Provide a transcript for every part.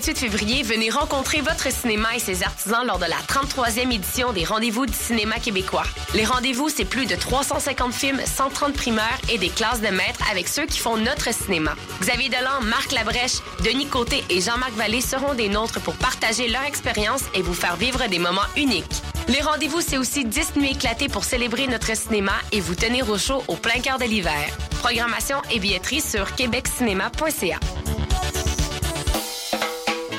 19 au 28 février, venez rencontrer votre cinéma et ses artisans lors de la 33e édition des Rendez-vous du cinéma québécois. Les rendez-vous, c'est plus de 350 films, 130 primeurs et des classes de maîtres avec ceux qui font notre cinéma. Xavier Delan, Marc Labrèche, Denis Côté et Jean-Marc Vallée seront des nôtres pour partager leur expérience et vous faire vivre des moments uniques. Les rendez-vous, c'est aussi 10 nuits éclatées pour célébrer notre cinéma et vous tenir au chaud au plein cœur de l'hiver. Programmation et billetterie sur québeccinéma.ca.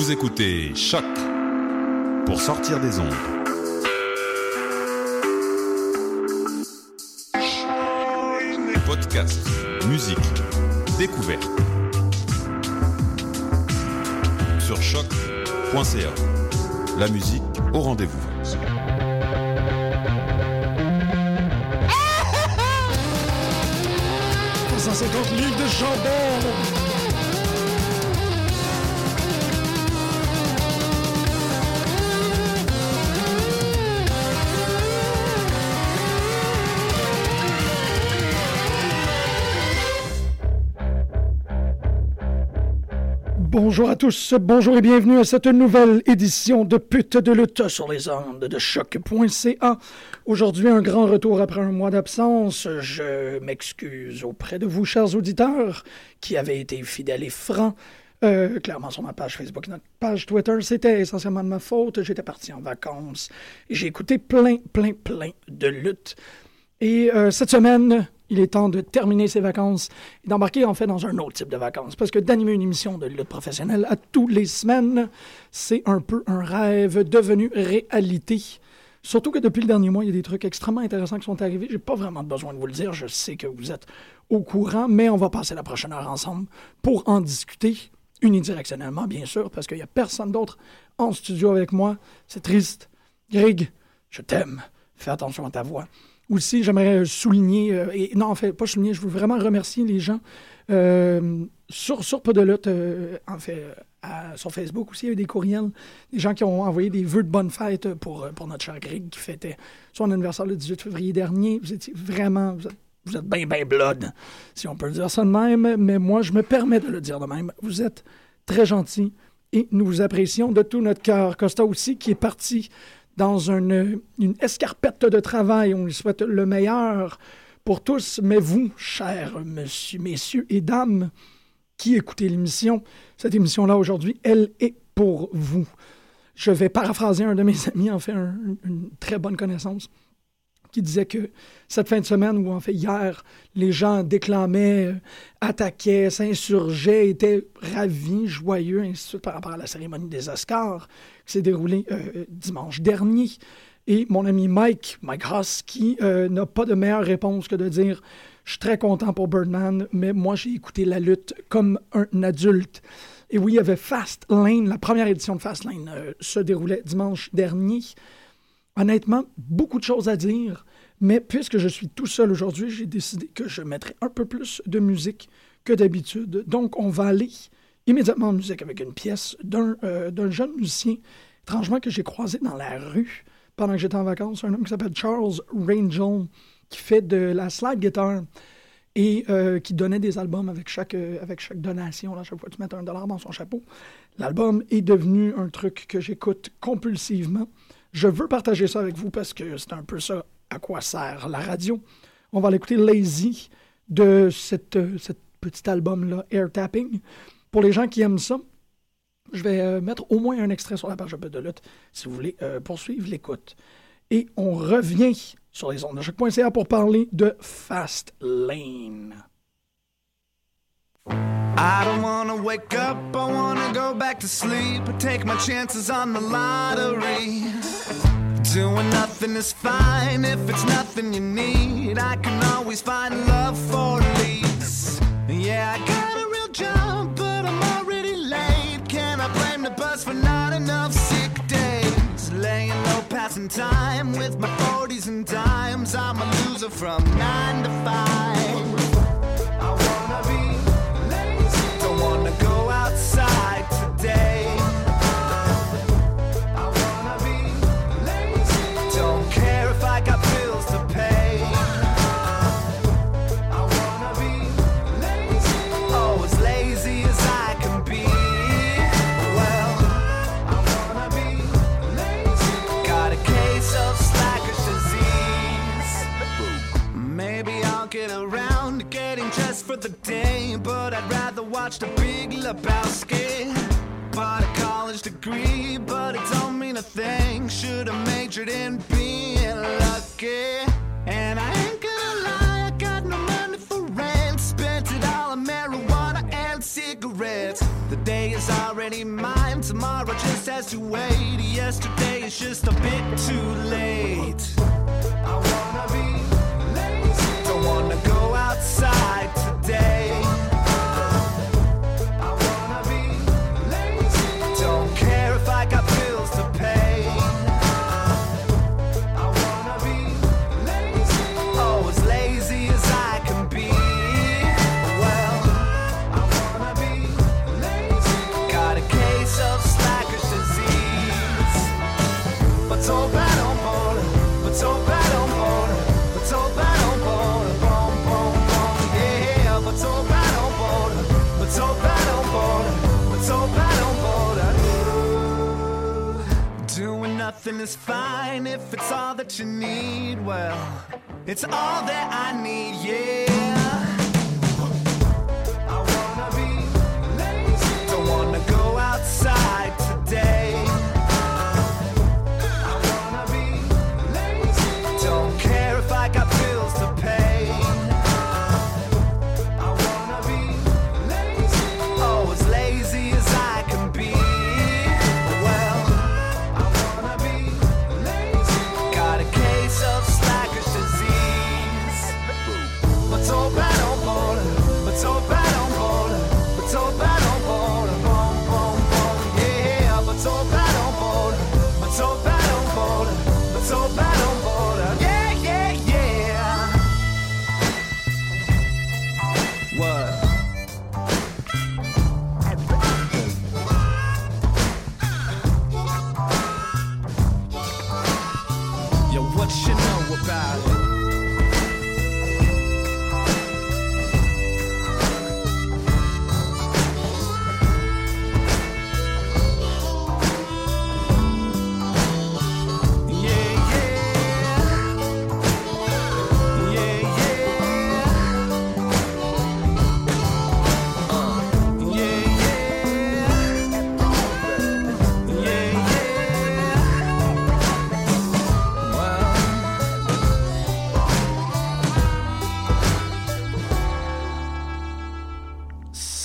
Vous écoutez Choc pour sortir des ondes. Podcast, musique, découverte. Sur choc.ca. La musique au rendez-vous. livres de chandelle. Bonjour à tous, bonjour et bienvenue à cette nouvelle édition de Pute de lutte sur les ondes de choc.ca. Aujourd'hui, un grand retour après un mois d'absence. Je m'excuse auprès de vous, chers auditeurs, qui avez été fidèles et francs. Euh, clairement sur ma page Facebook, notre page Twitter, c'était essentiellement de ma faute. J'étais parti en vacances et j'ai écouté plein, plein, plein de luttes. Et euh, cette semaine, il est temps de terminer ses vacances et d'embarquer en fait dans un autre type de vacances. Parce que d'animer une émission de lutte professionnelle à tous les semaines, c'est un peu un rêve devenu réalité. Surtout que depuis le dernier mois, il y a des trucs extrêmement intéressants qui sont arrivés. J'ai pas vraiment besoin de vous le dire. Je sais que vous êtes au courant, mais on va passer la prochaine heure ensemble pour en discuter unidirectionnellement, bien sûr, parce qu'il n'y a personne d'autre en studio avec moi. C'est triste. Greg, je t'aime. Fais attention à ta voix. Aussi, j'aimerais souligner, euh, et non, en fait, pas souligner, je veux vraiment remercier les gens euh, sur, sur euh, en fait, sur Facebook aussi, il y a eu des courriels, des gens qui ont envoyé des vœux de bonne fête pour, pour notre cher Greg qui fêtait son anniversaire le 18 février dernier. Vous étiez vraiment, vous êtes, bien, bien blood, si on peut dire ça de même, mais moi, je me permets de le dire de même. Vous êtes très gentil et nous vous apprécions de tout notre cœur. Costa aussi, qui est parti dans une, une escarpette de travail. On lui souhaite le meilleur pour tous. Mais vous, chers monsieur, messieurs et dames, qui écoutez l'émission, cette émission-là aujourd'hui, elle est pour vous. Je vais paraphraser un de mes amis, en fait, une très bonne connaissance, qui disait que cette fin de semaine, ou en fait hier, les gens déclamaient, euh, attaquaient, s'insurgeaient, étaient ravis, joyeux, ainsi par rapport à la cérémonie des Oscars qui s'est déroulée euh, dimanche dernier. Et mon ami Mike, Mike Haas, qui euh, n'a pas de meilleure réponse que de dire Je suis très content pour Birdman, mais moi j'ai écouté la lutte comme un adulte. Et oui, il y avait Fast Lane, la première édition de Fast Lane se déroulait dimanche dernier. Honnêtement, beaucoup de choses à dire, mais puisque je suis tout seul aujourd'hui, j'ai décidé que je mettrais un peu plus de musique que d'habitude. Donc, on va aller immédiatement en musique avec une pièce euh, d'un jeune musicien, étrangement que j'ai croisé dans la rue pendant que j'étais en vacances, un homme qui s'appelle Charles Rangel, qui fait de la slide guitar et euh, qui donnait des albums avec chaque, euh, avec chaque donation. Là, chaque fois tu mets un dollar dans son chapeau. L'album est devenu un truc que j'écoute compulsivement. Je veux partager ça avec vous parce que c'est un peu ça à quoi sert la radio. On va l'écouter Lazy de cette, cette petit album-là, Air Tapping. Pour les gens qui aiment ça, je vais euh, mettre au moins un extrait sur la page de lutte si vous voulez euh, poursuivre l'écoute. Et on revient sur les ondes de choc.ca pour parler de Fast Lane. I don't wanna wake up, I wanna go back to sleep. Take my chances on the lottery. Doing nothing is fine if it's nothing you need. I can always find love for lease. Yeah, I got a real job, but I'm already late. Can I blame the bus for not enough sick days? Laying low, passing time with my 40s and dimes. I'm a loser from 9 to 5. For the day, but I'd rather watch the Big Lebowski. Bought a college degree, but it don't mean a thing. Should've majored in being lucky. And I ain't gonna lie, I got no money for rent. Spent it all on marijuana and cigarettes. The day is already mine, tomorrow just has to wait. Yesterday is just a bit too late. I wanna be lazy. Don't wanna go outside day Nothing is fine if it's all that you need. Well, it's all that I need, yeah.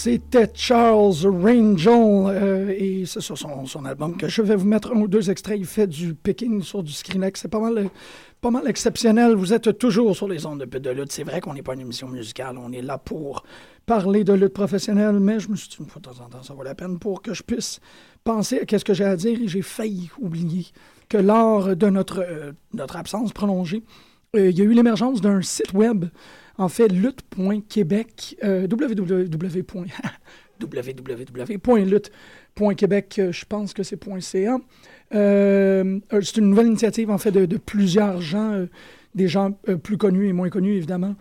C'était Charles Rangel euh, et c'est sur son, album que je vais vous mettre un ou deux extraits. Il fait du picking sur du Screenex. C'est pas mal, pas mal exceptionnel. Vous êtes toujours sur les ondes de, de lutte. C'est vrai qu'on n'est pas une émission musicale. On est là pour parler de lutte professionnelle, mais je me suis dit une fois de temps en temps, ça vaut la peine pour que je puisse penser à ce que j'ai à dire et j'ai failli oublier que lors de notre, euh, notre absence prolongée, euh, il y a eu l'émergence d'un site web en fait, lutte.québec, euh, www.lutte.québec, je pense que c'est .ca. Euh, euh, c'est une nouvelle initiative, en fait, de, plusieurs gens, des gens plus connus et moins connus, évidemment,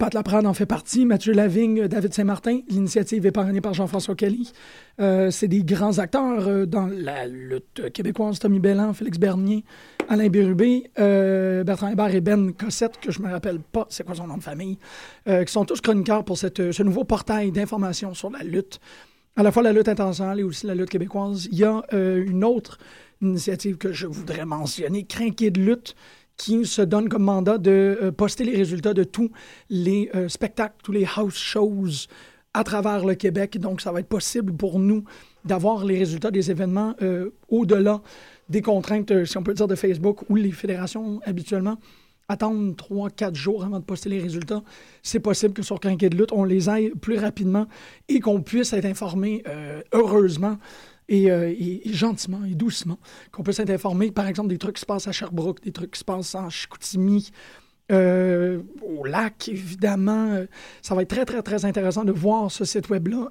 Pat Laprade en fait partie, Mathieu Lavigne, David Saint-Martin. L'initiative est parrainée par Jean-François Kelly. C'est des grands acteurs dans la lutte québécoise. Tommy Bellan, Félix Bernier, Alain Bérubé, euh, Bertrand Hébert et Ben Cossette, que je me rappelle pas c'est quoi son nom de famille, qui sont tous chroniqueurs pour cette, ce nouveau portail d'information sur la lutte, à la fois la lutte internationale et aussi la lutte québécoise. Il y a une autre initiative que je voudrais mentionner, Crinqué de lutte, qui se donne comme mandat de euh, poster les résultats de tous les euh, spectacles, tous les house shows à travers le Québec. Donc, ça va être possible pour nous d'avoir les résultats des événements euh, au-delà des contraintes, si on peut dire, de Facebook où les fédérations habituellement attendent 3-4 jours avant de poster les résultats. C'est possible que sur Crinquet de lutte, on les aille plus rapidement et qu'on puisse être informé, heureusement, euh, et, gentiment et doucement, qu'on peut s'être informé, par exemple, des trucs qui se passent à Sherbrooke, des trucs qui se passent en Chicoutimi, euh, au lac, évidemment. Euh, ça va être très, très, très intéressant de voir ce site web-là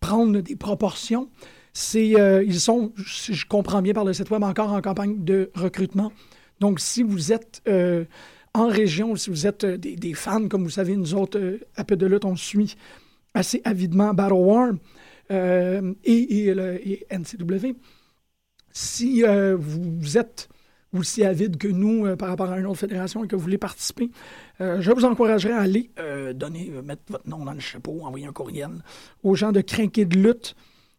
prendre des proportions. C'est, ils sont, si je comprends bien par le site web, encore en campagne de recrutement. Donc, si vous êtes en région, si vous êtes des, des, fans, comme vous savez, nous autres, à peu de lutte, on suit assez avidement Battle War. Euh, et, NCW. Si euh, vous êtes aussi avide que nous euh, par rapport à une autre fédération et que vous voulez participer, je vous encouragerais à aller donner, mettre votre nom dans le chapeau, envoyer un courriel aux gens de Crinquer de lutte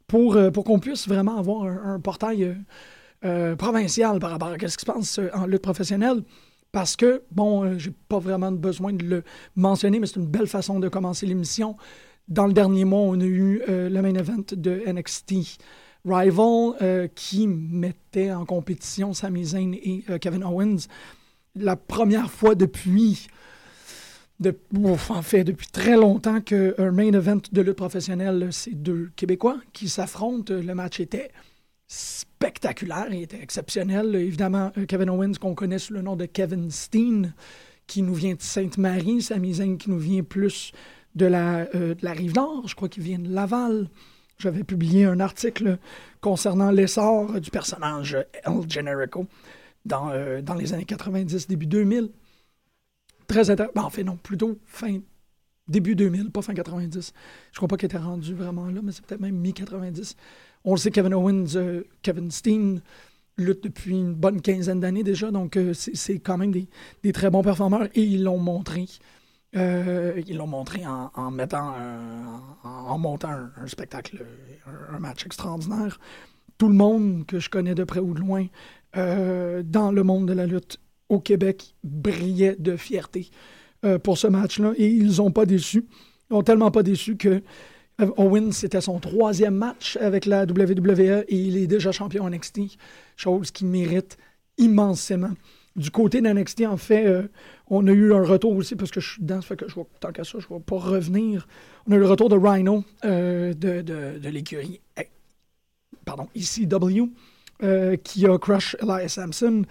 pour, pour qu'on puisse vraiment avoir un, portail provincial par rapport à ce qui se passe en lutte professionnelle. Parce que, bon, j'ai pas vraiment besoin de le mentionner, mais c'est une belle façon de commencer l'émission. Dans le dernier mois, on a eu euh, le main event de NXT Rival euh, qui mettait en compétition Sami Zayn et euh, Kevin Owens. La première fois depuis, en fait, depuis très longtemps qu'un main event de lutte professionnelle, c'est deux Québécois qui s'affrontent. Le match était spectaculaire, il était exceptionnel. Évidemment, Kevin Owens, qu'on connaît sous le nom de Kevin Steen, qui nous vient de Sainte-Marie, Sami Zayn qui nous vient plus de la, euh, Rive-Nord, je crois qu'il vient de Laval. J'avais publié un article concernant l'essor du personnage El Generico euh, dans les années 90, début 2000. Très intéressant. En fait, non, plutôt fin début 2000, pas fin 90. Je crois pas qu'il était rendu vraiment là, mais c'est peut-être même mi-90. On le sait, Kevin Owens, euh, Kevin Steen lutte depuis une bonne quinzaine d'années déjà, donc c'est quand même des, très bons performeurs et ils l'ont montré euh, ils l'ont montré en, mettant, en, montant un, spectacle, un, match extraordinaire. Tout le monde que je connais de près ou de loin euh, dans le monde de la lutte au Québec brillait de fierté euh, pour ce match-là et ils n'ont pas déçu. Ils n'ont tellement pas déçu que Owen, c'était son troisième match avec la WWE et il est déjà champion NXT, chose qui mérite immensément. Du côté d'NXT, en fait, euh, on a eu un retour aussi, parce que je suis dedans, ça fait que je vois, tant qu'à ça, je ne vais pas revenir. On a eu le retour de Rhino euh, de, de, l'écurie, eh, pardon, ECW, euh, qui a crush Elias Sampson.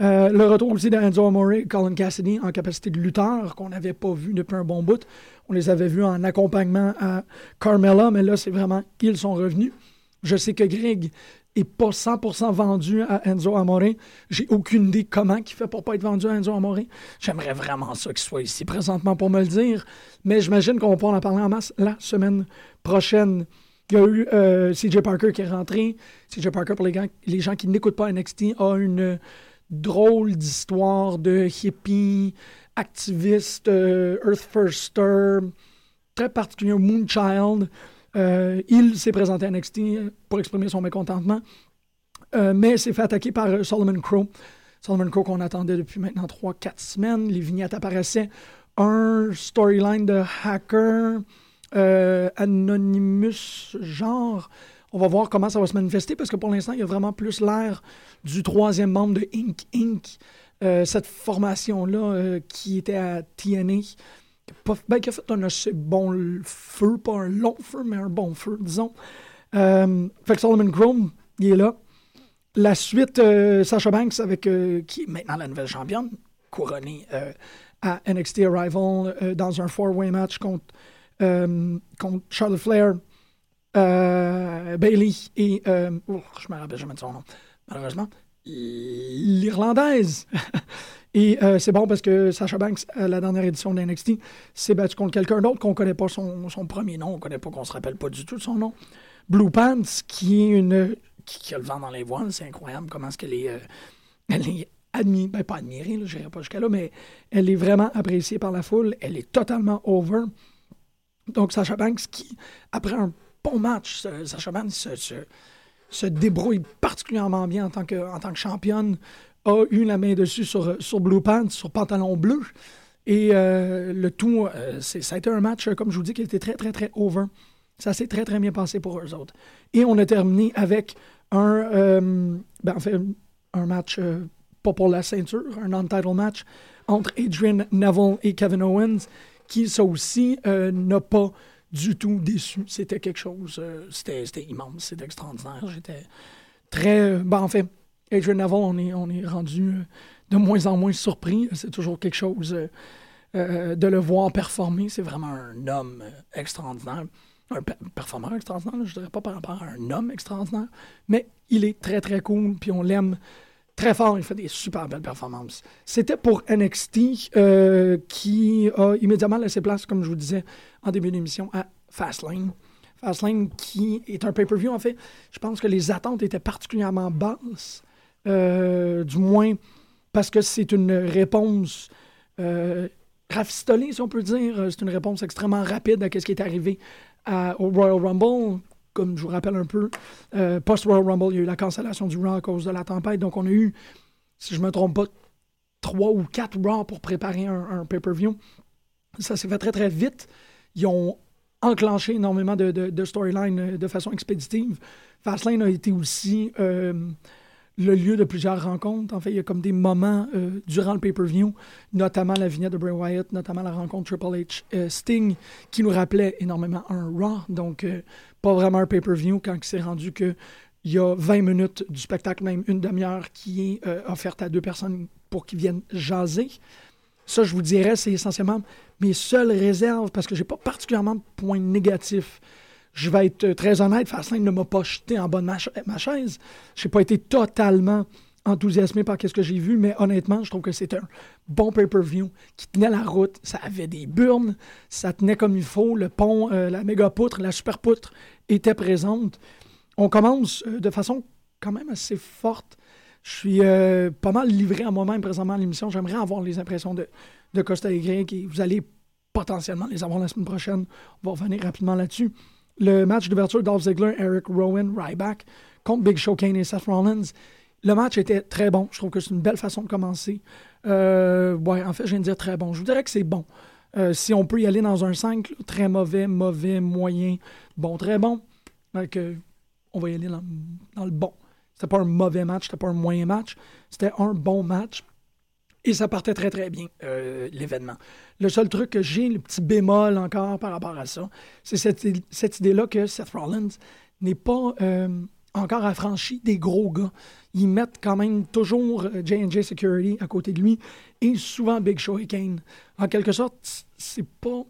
Le retour aussi d'Enzo Amore Colin Cassidy en capacité de lutteur, qu'on n'avait pas vu depuis un bon bout. On les avait vus en accompagnement à Carmella, mais là, c'est vraiment qu'ils sont revenus. Je sais que Greg est pas 100% vendu à Enzo Amore. J'ai aucune idée comment il fait pour pas être vendu à Enzo Amore. J'aimerais vraiment ça qu'il soit ici présentement pour me le dire, mais j'imagine qu'on va pouvoir en parler en masse la semaine prochaine. Il y a eu euh, CJ Parker qui est rentré. CJ Parker, pour les, les gens qui n'écoutent pas NXT, a une drôle d'histoire de hippie, activiste, euh, Earth Firster, très particulier, Moonchild. Euh, il s'est présenté à NXT pour exprimer son mécontentement, euh, mais s'est fait attaquer par Solomon Crow. Solomon Crow qu'on attendait depuis maintenant 3-4 semaines. Les vignettes apparaissaient. Un storyline de hacker, Anonymous, genre. On va voir comment ça va se manifester parce que pour l'instant, il y a vraiment plus l'air du troisième membre de Inc. Inc. cette formation-là qui était à TNA ben, qui a fait un assez bon feu, pas un long feu, mais un bon feu, disons. Euh, fait que Solomon Chrome, il est là. La suite, euh, Sasha Banks, avec, euh, qui est maintenant la nouvelle championne, couronnée à NXT Arrival dans un four-way match contre, contre Charlotte Flair, Bailey et. Oh, je me rappelle jamais de son nom, malheureusement. L'Irlandaise Et euh, c'est bon parce que Sasha Banks, à la dernière édition de NXT, s'est battu contre quelqu'un d'autre qu'on ne connaît pas son, premier nom, on connaît pas, qu'on se rappelle pas du tout de son nom. Blue Pants, qui est une. qui, a le vent dans les voiles, c'est incroyable comment est-ce qu'elle est. Euh, elle est admirée, ben pas admirée, je n'irai pas jusqu'à là, mais elle est vraiment appréciée par la foule. Elle est totalement over. Donc, Sasha Banks, qui, après un bon match, Sasha Banks se, débrouille particulièrement bien en tant que, en tant que championne, a eu la main dessus sur, sur Blue Pants, sur pantalon bleu. Et euh, le tout, euh, ça a été un match, comme je vous dis, qui était très, très, très over. Ça s'est très, très bien passé pour eux autres. Et on a terminé avec un, euh, ben, en fait, un match pas pour la ceinture, un non-title match entre Adrian Neville et Kevin Owens qui, ça aussi, euh, n'a pas du tout déçu. C'était quelque chose, euh, c'était immense, c'était extraordinaire. J'étais très. Euh, ben, en fait, Adrian Neville, on est, on est rendu de moins en moins surpris. C'est toujours quelque chose de le voir performer. C'est vraiment un homme extraordinaire. Un performeur extraordinaire, je dirais pas par rapport à un homme extraordinaire, mais il est très très cool, puis on l'aime très fort. Il fait des super belles performances. C'était pour NXT euh, qui a immédiatement laissé place, comme je vous disais en début d'émission, à Fastlane. Fastlane qui est un pay-per-view. En fait, je pense que les attentes étaient particulièrement basses, euh, du moins parce que c'est une réponse euh, rafistolée, si on peut dire. C'est une réponse extrêmement rapide à ce qui est arrivé au Royal Rumble comme je vous rappelle un peu, euh, post-Royal Rumble, il y a eu la cancellation du Raw à cause de la tempête. Donc, on a eu, si je ne me trompe pas, trois ou quatre Raw pour préparer un, pay-per-view. Ça s'est fait très, très vite. Ils ont enclenché énormément de, storylines euh, de façon expéditive. Fastlane a été aussi euh, le lieu de plusieurs rencontres. En fait, il y a comme des moments durant le pay-per-view, notamment la vignette de Bray Wyatt, notamment la rencontre Triple H Sting, qui nous rappelait énormément un Raw. Donc, pas vraiment un pay-per-view quand il s'est rendu que il y a 20 minutes du spectacle, même une demi-heure, qui est euh, offerte à deux personnes pour qu'ils viennent jaser. Ça, je vous dirais, c'est essentiellement mes seules réserves parce que j'ai pas particulièrement de points négatifs. Je vais être très honnête, Fastlane ne m'a pas jeté en bas de ma, chaise. J'ai pas été totalement enthousiasmé par ce que j'ai vu, mais honnêtement, je trouve que c'est un bon pay-per-view qui tenait la route. Ça avait des burnes, ça tenait comme il faut. Le pont, euh, la méga poutre, la super poutre était présente. On commence euh, de façon quand même assez forte. Je suis euh, pas mal livré à moi-même présentement à l'émission. J'aimerais avoir les impressions de, de Costa Y et vous allez potentiellement les avoir la semaine prochaine. On va revenir rapidement là-dessus. Le match d'ouverture Dolph Ziggler, Eric Rowan, Ryback contre Big Show Kane et Seth Rollins. Le match était très bon. Je trouve que c'est une belle façon de commencer. Euh, ouais, en fait, je viens de dire très bon. Je vous dirais que c'est bon. Euh, si on peut y aller dans un 5, très mauvais, mauvais, moyen, bon, très bon. Donc, on va y aller dans, le bon. C'était pas un mauvais match, c'était pas un moyen match, c'était un bon match. Et ça partait très, très bien, euh, l'événement. Le seul truc que j'ai, le petit bémol encore par rapport à ça, c'est cette, cette idée-là que Seth Rollins n'est pas euh, encore affranchi des gros gars. Ils mettent quand même toujours J&J Security à côté de lui et souvent Big Show et Kane. En quelque sorte, c'est pas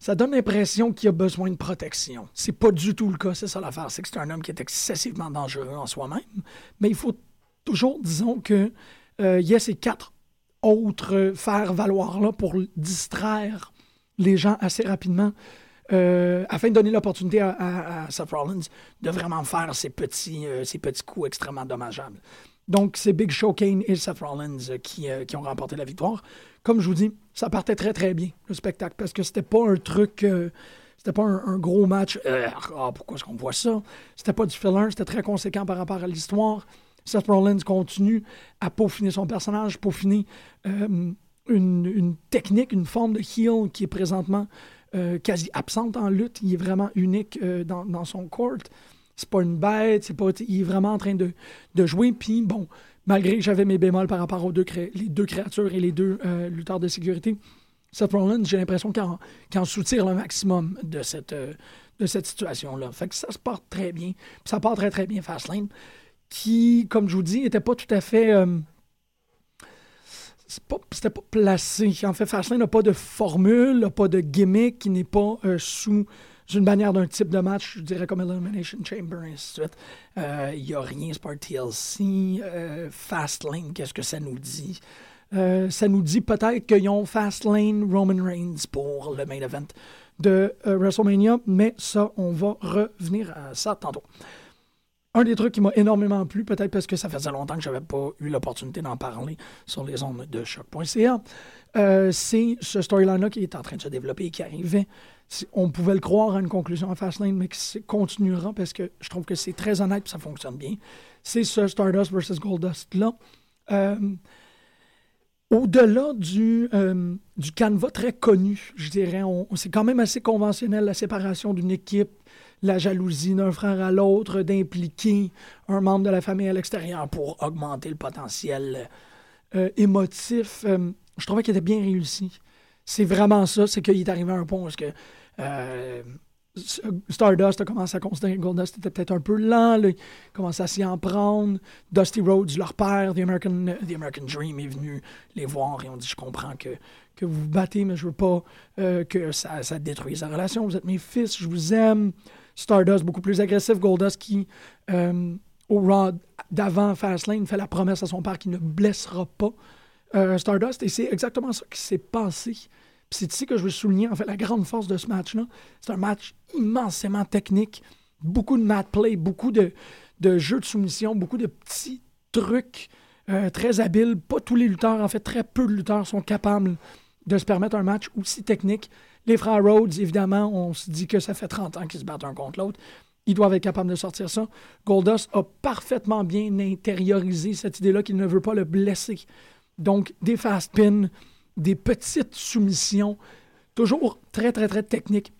ça donne l'impression qu'il a besoin de protection. C'est pas du tout le cas, c'est ça l'affaire. C'est que c'est un homme qui est excessivement dangereux en soi-même. Mais il faut toujours, disons, que euh, y a ces quatre autres faire valoir là pour distraire les gens assez rapidement. Euh, afin de donner l'opportunité à, Seth Rollins de vraiment faire ces petits, euh, ces petits coups extrêmement dommageables. Donc, c'est Big Show Kane et Seth Rollins qui, qui ont remporté la victoire comme je vous dis, ça partait très très bien, le spectacle, parce que c'était pas un truc. Euh, c'était pas un, gros match. Euh, ah, pourquoi est-ce qu'on voit ça? C'était pas du filler, c'était très conséquent par rapport à l'histoire. Seth Rollins continue à peaufiner son personnage, peaufiner euh, une, technique, une forme de heel qui est présentement quasi absente en lutte. Il est vraiment unique dans, dans, son court. C'est pas une bête, c'est pas, il est vraiment en train de, de jouer. Puis bon, malgré que j'avais mes bémols par rapport aux deux, les deux créatures et les deux euh, lutteurs de sécurité, Seth Rollins, j'ai l'impression qu'il en, soutire le maximum de cette, euh, cette situation-là. Fait que ça se porte très bien. Puis ça part très, très bien Fastlane, qui, comme je vous dis, n'était pas tout à fait... Euh, c'était pas, placé. En fait, Fastlane n'a pas de formule, n'a pas de gimmick, qui n'est pas sous une bannière d'un type de match, je dirais comme Elimination Chamber, et ainsi de suite. Il n'y a rien, c'est TLC. Fastlane, qu'est-ce que ça nous dit? ça nous dit peut-être qu'ils ont Fastlane Roman Reigns pour le main event de WrestleMania, mais ça, on va revenir à ça tantôt. Un des trucs qui m'a énormément plu, peut-être parce que ça faisait longtemps que je n'avais pas eu l'opportunité d'en parler sur les ondes de choc.ca, euh, c'est ce storyline-là qui est en train de se développer et qui arrivait. On pouvait le croire à une conclusion à Fastlane, mais qui continuera parce que je trouve que c'est très honnête et ça fonctionne bien. C'est ce Stardust versus Goldust-là. Euh, au-delà du, euh, canevas très connu, je dirais, c'est quand même assez conventionnel la séparation d'une équipe la jalousie d'un frère à l'autre, d'impliquer un membre de la famille à l'extérieur pour augmenter le potentiel euh, émotif. Euh, je trouvais qu'il était bien réussi. C'est vraiment ça, c'est qu'il est arrivé à un point où que, euh, Stardust a commencé à considérer que Goldust était peut-être un peu lent, il commence à s'y en prendre. Dusty Rhodes, leur père, The American, The American Dream, est venu les voir et on dit Je comprends que, que vous vous battez, mais je veux pas que ça, ça détruise la relation. Vous êtes mes fils, je vous aime. Stardust beaucoup plus agressif. Goldust qui, euh, au Raw d'avant Fastlane, fait la promesse à son père qu'il ne blessera pas euh, Stardust. Et c'est exactement ça qui s'est passé. c'est ici que je veux souligner en fait la grande force de ce match-là. C'est un match immensément technique, beaucoup de mat play, beaucoup de, jeux de soumission, beaucoup de petits trucs euh, très habiles. Pas tous les lutteurs, en fait, très peu de lutteurs sont capables de se permettre un match aussi technique. Les frères Rhodes, évidemment, on se dit que ça fait 30 ans qu'ils se battent un contre l'autre. Ils doivent être capables de sortir ça. Goldust a parfaitement bien intériorisé cette idée-là qu'il ne veut pas le blesser. Donc, des fast pins, des petites soumissions, toujours très, très, très techniques.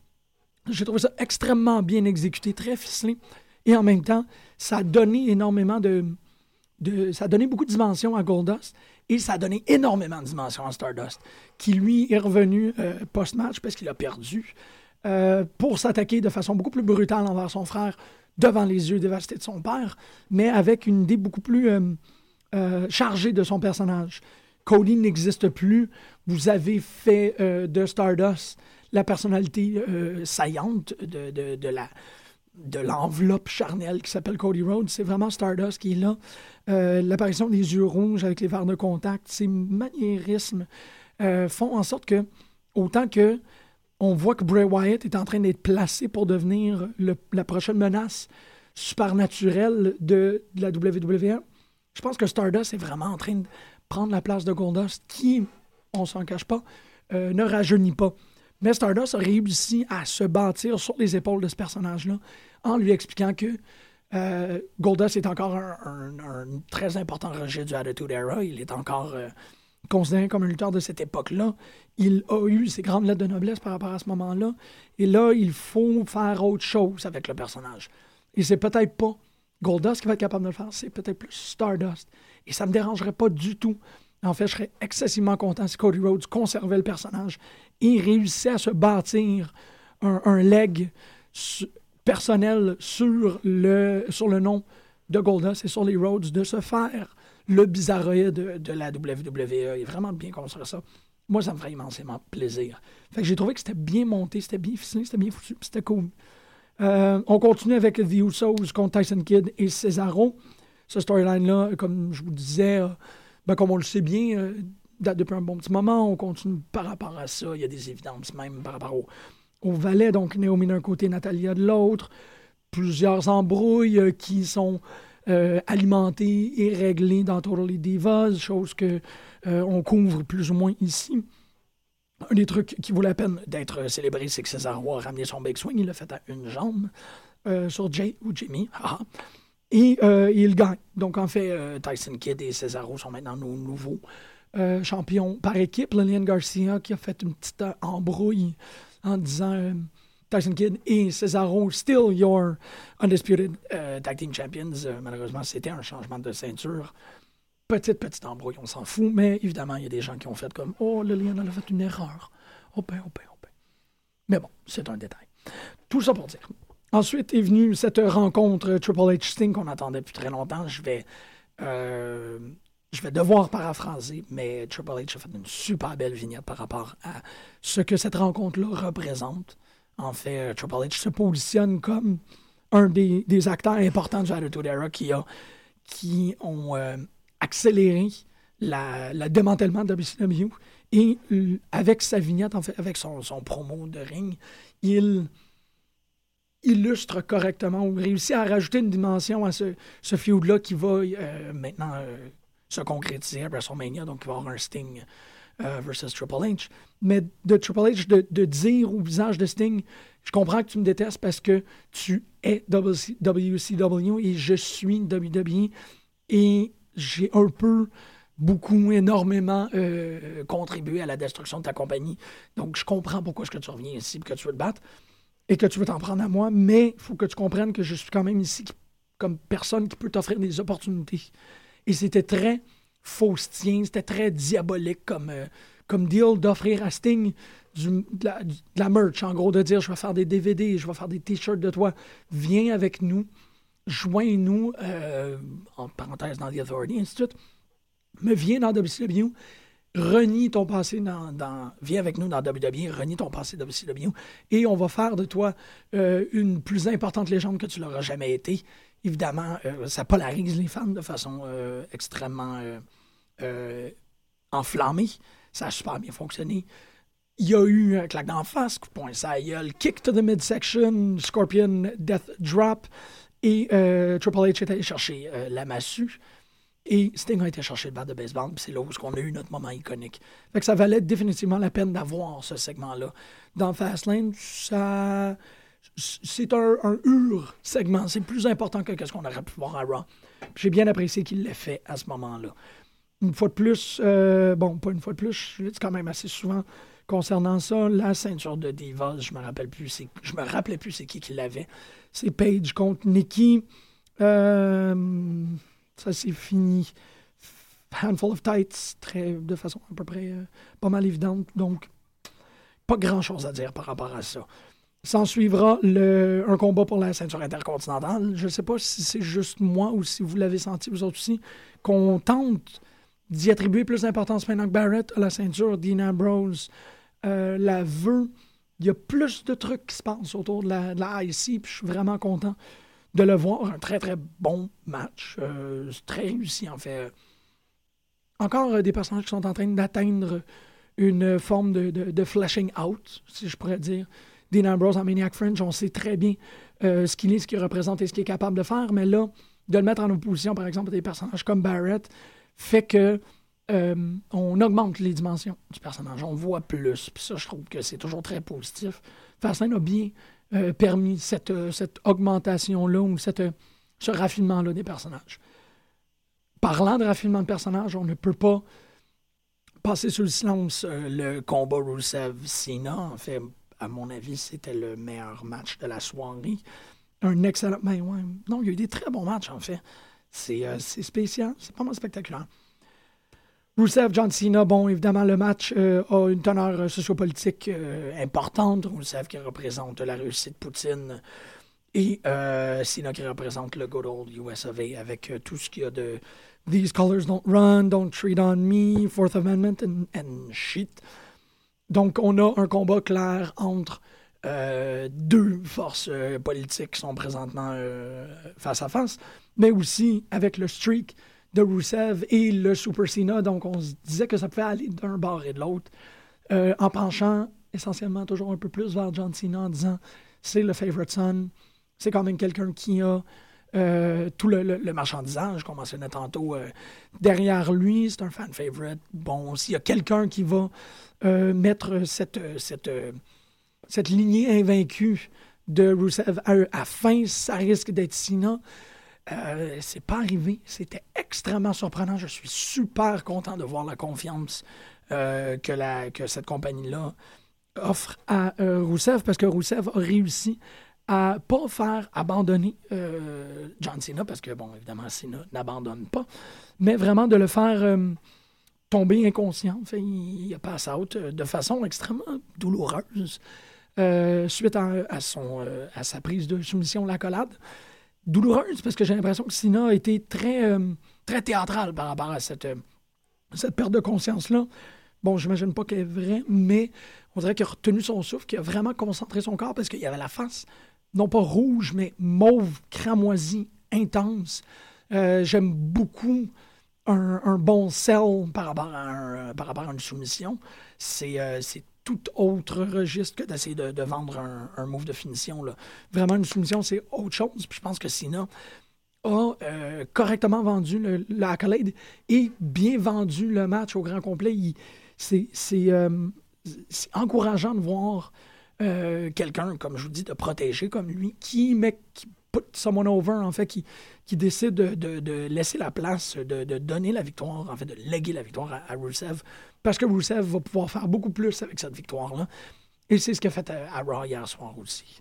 J'ai trouvé ça extrêmement bien exécuté, très ficelé. Et en même temps, ça a donné énormément de, de ça a donné beaucoup de dimensions à Goldust. Et ça a donné énormément de dimension à Stardust, qui lui est revenu euh, post-match parce qu'il a perdu euh, pour s'attaquer de façon beaucoup plus brutale envers son frère devant les yeux dévastés de son père, mais avec une idée beaucoup plus euh, chargée de son personnage. Cody n'existe plus. Vous avez fait de Stardust la personnalité saillante de, de la de l'enveloppe charnelle qui s'appelle Cody Rhodes. C'est vraiment Stardust qui est là. Euh, l'apparition des yeux rouges avec les verres de contact, ces maniérismes euh, font en sorte que, autant que on voit que Bray Wyatt est en train d'être placé pour devenir la prochaine menace supernaturelle de, la WWE, je pense que Stardust est vraiment en train de prendre la place de Goldust, qui, on s'en cache pas, euh, ne rajeunit pas. Mais Stardust a réussi à se bâtir sur les épaules de ce personnage-là en lui expliquant que euh, Goldust est encore un, très important rejet du Attitude Era. Il est encore euh, considéré comme un lutteur de cette époque-là. Il a eu ses grandes lettres de noblesse par rapport à ce moment-là. Et là, il faut faire autre chose avec le personnage. Et c'est peut-être pas Goldust qui va être capable de le faire, c'est peut-être plus Stardust. Et ça me dérangerait pas du tout. En fait, je serais excessivement content si Cody Rhodes conservait le personnage et réussissait à se bâtir un, leg personnel sur le, sur le nom de Goldust et sur les Rhodes, de se faire le bizarroïde de, de, la WWE et vraiment bien construire ça. Moi, ça me ferait immensément plaisir. Fait j'ai trouvé que c'était bien monté, c'était bien ficelé, c'était bien foutu, c'était cool. Euh, on continue avec The Usos contre Tyson Kidd et Cesaro. Ce storyline-là, comme je vous disais, euh, ben, comme on le sait bien, euh, date depuis un bon petit moment. On continue par rapport à ça. Il y a des évidences même par rapport au, au valet, donc Naomi d'un côté, Natalia de l'autre. Plusieurs embrouilles qui sont alimentées et réglées dans Totally Divas, chose que on couvre plus ou moins ici. Un des trucs qui vaut la peine d'être célébré, c'est que Cesaro a ramené son big swing. Il l'a fait à une jambe sur Jay ou Jimmy. Et il gagne. Donc, en fait, Tyson Kidd et Cesaro sont maintenant nos nouveaux champions par équipe. Lillian Garcia qui a fait une petite embrouille en disant euh, Tyson Kidd et Cesaro, still your undisputed euh, tag team champions. Euh, malheureusement, c'était un changement de ceinture. Petite, petite embrouille, on s'en fout, mais évidemment, il y a des gens qui ont fait comme Oh, Lilian, elle a fait une erreur. Oh ben, oh ben, oh ben. Mais bon, c'est un détail. Tout ça pour dire. Ensuite est venue cette rencontre Triple H Sting qu'on attendait depuis très longtemps. Je vais je vais devoir paraphraser, mais Triple H a fait une super belle vignette par rapport à ce que cette rencontre-là représente. En fait, Triple H se positionne comme un des, acteurs importants du Attitude Era qui, a, qui ont accéléré la, le démantèlement de WCW. Et avec sa vignette, en fait, avec son, son promo de ring, il illustre correctement ou réussit à rajouter une dimension à ce, ce feud-là qui va euh, maintenant euh, se concrétiser à WrestleMania. Donc, il va y avoir un Sting euh, versus Triple H. Mais de Triple H, de, de, dire au visage de Sting, je comprends que tu me détestes parce que tu es WCW et je suis WWE. Et j'ai un peu, beaucoup, énormément contribué à la destruction de ta compagnie. Donc, je comprends pourquoi est-ce que tu reviens ici que tu veux te battre et que tu veux t'en prendre à moi, mais il faut que tu comprennes que je suis quand même ici comme personne qui peut t'offrir des opportunités. Et c'était très faustien, c'était très diabolique comme, euh, comme deal d'offrir à Sting du, de, la, merch, en gros, de dire je vais faire des DVD, je vais faire des t-shirts de toi, viens avec nous, joins-nous, euh, en parenthèse dans The Authority, suite, mais viens dans WCW renie ton passé dans, Viens avec nous dans WWE, renie ton passé WCW, et on va faire de toi euh, une plus importante légende que tu l'auras jamais été. Évidemment, euh, ça polarise les fans de façon extrêmement enflammée. Ça a super bien fonctionné. Il y a eu un claque d'en face, poing ça, il y a le kick to the midsection, Scorpion Death Drop, et Triple H est allé chercher la massue. Et Sting a été chercher le bat de baseball, puis c'est là où on a eu notre moment iconique. Fait que ça valait définitivement la peine d'avoir ce segment-là. Dans Fastlane, ça. C'est un, un hur segment. C'est plus important que ce qu'on aurait pu voir à Raw. J'ai bien apprécié qu'il l'ait fait à ce moment-là. Une fois de plus, euh, bon, pas une fois de plus, je le dis quand même assez souvent concernant ça, la ceinture de Divas, je me rappelle plus, je me rappelais plus c'est qui qui l'avait. C'est Paige contre Nikki. Euh, ça s'est fini. Handful of Tights, très, de façon à peu près euh, pas mal évidente. Donc, pas grand-chose à dire par rapport à ça. S'en suivra le, un combat pour la ceinture intercontinentale. Je ne sais pas si c'est juste moi ou si vous l'avez senti vous autres aussi, qu'on tente d'y attribuer plus d'importance maintenant que Barrett à la ceinture. Dean Ambrose euh, la veut. Il y a plus de trucs qui se passent autour de la, de IC, puis je suis vraiment content de le voir. Un très, très bon match. Euh, très réussi, en fait. Encore euh, des personnages qui sont en train d'atteindre une forme de, de, flashing out, si je pourrais dire. Dean Ambrose en Maniac French, on sait très bien euh, ce qu'il est, ce qu'il représente et ce qu'il est capable de faire, mais là, de le mettre en opposition, par exemple, à des personnages comme Barrett, fait que on augmente les dimensions du personnage, on voit plus. Puis ça, je trouve que c'est toujours très positif. Fastlane a bien euh, permis cette, euh, cette augmentation-là ou euh, ce raffinement-là des personnages. Parlant de raffinement de personnages, on ne peut pas passer sous le silence le combat Rusev-Sina. En fait, à mon avis, c'était le meilleur match de la soirée. Un excellent. Ben ouais, non, il y a eu des très bons matchs, en fait. C'est spécial, c'est pas mal spectaculaire. Rousseff, John Cena, bon, évidemment, le match euh, a une teneur euh, sociopolitique euh, importante. Rousseff qui représente la Russie de Poutine et Cena qui représente le good old US of A avec tout ce qu'il y a de These colors don't run, don't treat on me, Fourth Amendment and, shit. Donc, on a un combat clair entre deux forces politiques qui sont présentement face à face, mais aussi avec le streak de Rusev et le Super Cena. Donc, on se disait que ça pouvait aller d'un bord et de l'autre, euh, en penchant essentiellement toujours un peu plus vers John Cena en disant c'est le favorite son, c'est quand même quelqu'un qui a euh, tout le, le, marchandisage qu'on mentionnait tantôt euh, derrière lui, c'est un fan favorite. Bon, s'il y a quelqu'un qui va mettre cette, cette, lignée invaincue de Rusev à, à fin, ça risque d'être Cena. Euh, c'est pas arrivé. C'était extrêmement surprenant. Je suis super content de voir la confiance euh, que, cette compagnie-là offre à euh, Rousseff parce que Rousseff a réussi à pas faire abandonner John Cena parce que, bon, évidemment, Cena n'abandonne pas, mais vraiment de le faire tomber inconscient. Enfin, il, a passé out de façon extrêmement douloureuse suite à, à sa prise de soumission la collade douloureuse parce que j'ai l'impression que Sina a été très, euh, très théâtral par rapport à cette, euh, cette perte de conscience-là. Bon, j'imagine pas qu'elle est vraie, mais on dirait qu'il a retenu son souffle, qu'il a vraiment concentré son corps parce qu'il y avait la face, non pas rouge, mais mauve, cramoisi, intense. Euh, j'aime beaucoup un, bon sell par rapport à, par rapport à une soumission. C'est tout autre registre que d'essayer de, vendre un, move de finition. Vraiment, une soumission, c'est autre chose. Je pense que Sina a euh, correctement vendu le, et bien vendu le match au grand complet. Euh, c'est encourageant de voir euh, quelqu'un, comme je vous dis, de protéger comme lui, qui, met, qui put someone over, en fait, qui, qui décide de, laisser la place, de, donner la victoire, en fait, de léguer la victoire à Rusev parce que Rusev va pouvoir faire beaucoup plus avec cette victoire-là. Et c'est ce qu'il a fait à, Raw hier soir aussi.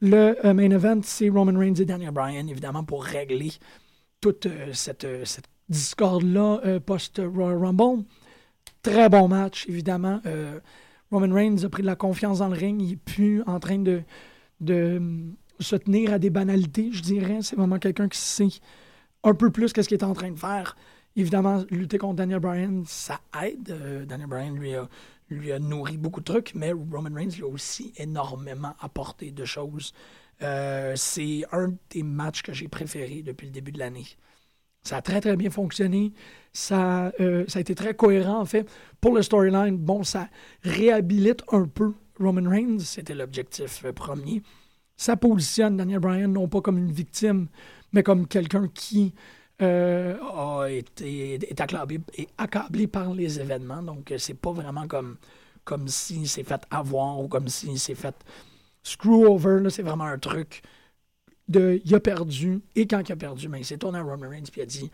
Le euh, main event, c'est Roman Reigns et Daniel Bryan, évidemment, pour régler toute euh, cette, euh, cette discorde-là post-Royal Rumble. Très bon match, évidemment. Roman Reigns a pris de la confiance dans le ring. Il n'est plus en train de, de se tenir à des banalités, je dirais. C'est vraiment quelqu'un qui sait un peu plus qu'est-ce qu'il est en train de faire. Évidemment, lutter contre Daniel Bryan, ça aide. Euh, Daniel Bryan lui a, nourri beaucoup de trucs, mais Roman Reigns lui a aussi énormément apporté de choses. Euh, c'est un des matchs que j'ai préférés depuis le début de l'année. Ça a très, très bien fonctionné. Euh, ça a été très cohérent, en fait. Pour le storyline, bon, ça réhabilite un peu Roman Reigns. C'était l'objectif premier. Ça positionne Daniel Bryan non pas comme une victime, mais comme quelqu'un qui euh, a été est accablé, accablé, par les événements. Donc, c'est pas vraiment comme, comme s'il s'est fait avoir ou comme s'il s'est fait screw over. C'est vraiment un truc de il a perdu. Et quand il a perdu, ben, il s'est tourné à Roman Reigns et a dit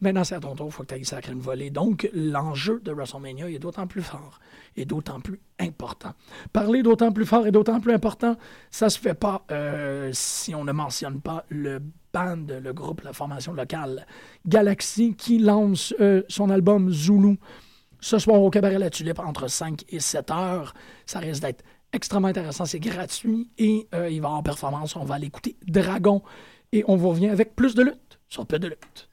Maintenant, c'est à ton tour, il faut que tu ailles sacrer une volée. Donc, l'enjeu de WrestleMania est d'autant plus fort et d'autant plus important. Parler d'autant plus fort et d'autant plus important, ça se fait pas euh, si on ne mentionne pas le band, le groupe, la formation locale Galaxy, qui lance euh, son album Zulu ce soir au Cabaret La Tulipe entre 5 et 7 heures. Ça risque d'être extrêmement intéressant, c'est gratuit et euh, il va en performance. On va l'écouter Dragon et on vous revient avec plus de lutte sur peu de lutte.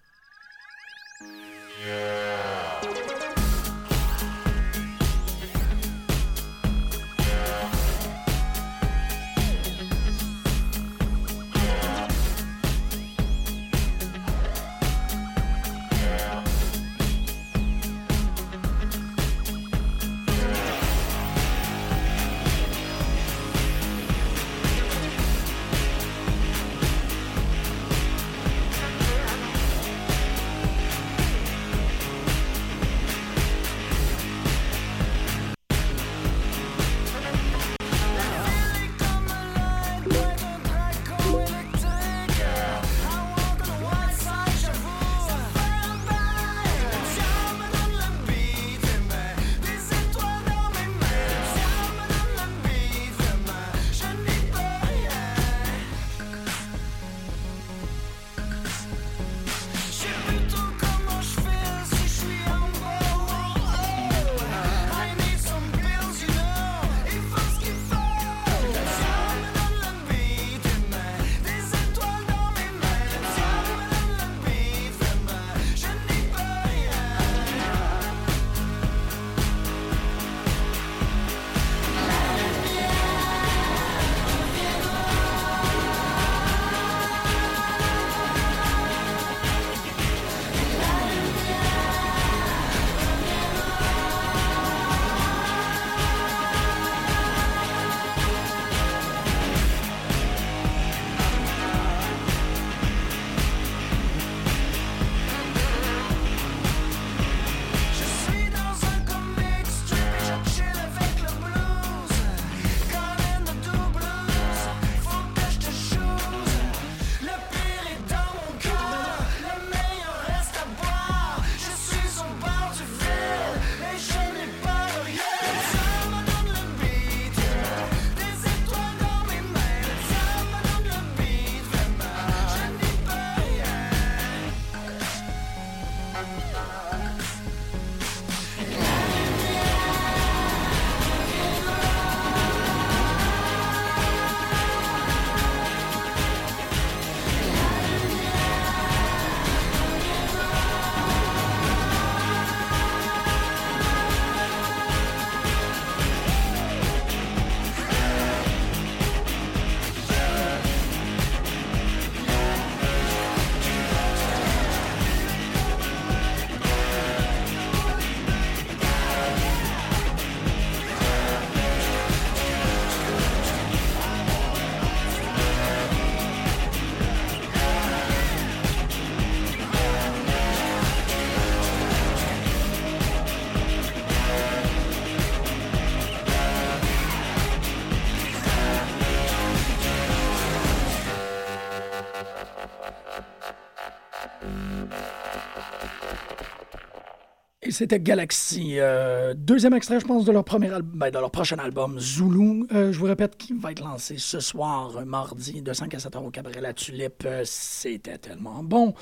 C'était Galaxy. Euh, deuxième extrait, je pense, de leur, premier ben, de leur prochain album, Zulu. Euh, je vous répète qu'il va être lancé ce soir, mardi, de 5 à 7 heures au Cabaret La Tulipe. Euh, c'était tellement bon.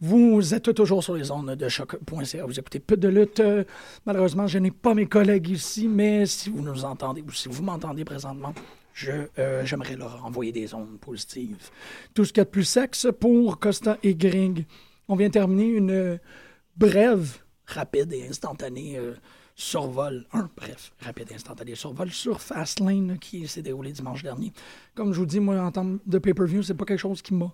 Vous êtes toujours sur les ondes de choc.ca. Vous écoutez peu de lutte. malheureusement, je n'ai pas mes collègues ici, mais si vous nous entendez ou si vous m'entendez présentement, j'aimerais leur envoyer des ondes positives. Tout ce qu'il y a de plus sexe pour Costa et Grig. On vient terminer une brève rapide et instantané euh, survol, un, bref, rapide et instantané survol sur Fastlane qui s'est déroulé dimanche dernier. Comme je vous dis, moi, en termes de pay-per-view, c'est pas quelque chose qui m'a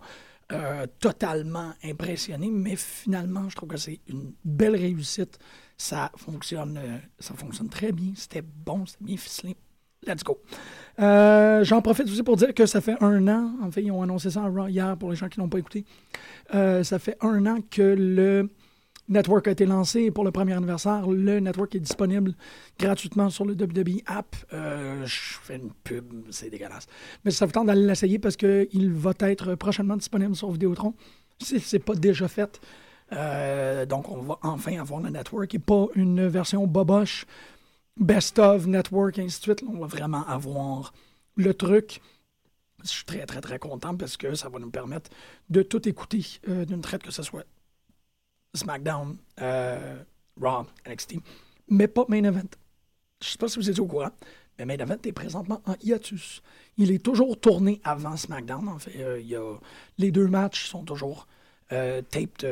euh, totalement impressionné, mais finalement, je trouve que c'est une belle réussite. Ça fonctionne, euh, ça fonctionne très bien. C'était bon, c'était bien ficelé. Let's go. J'en profite aussi pour dire que ça fait un an, en fait, ils ont annoncé ça hier pour les gens qui n'ont pas écouté. ça fait un an que le Network a été lancé pour le premier anniversaire. Le network est disponible gratuitement sur le WWE app. Euh, je fais une pub, c'est dégueulasse. Mais ça vous tente d'aller l'essayer parce qu'il va être prochainement disponible sur Vidéotron. Si ce n'est pas déjà fait. Euh, donc, on va enfin avoir le network et pas une version boboche, best of network, et ainsi de suite. On va vraiment avoir le truc. Je suis très, très, très content parce que ça va nous permettre de tout écouter euh, d'une traite, que ce soit SmackDown, euh, Raw, NXT, mais pas Main Event. Je sais pas si vous êtes au courant, mais Main Event est présentement en hiatus. Il est toujours tourné avant SmackDown. En fait, euh, y a, les deux matchs sont toujours euh, taped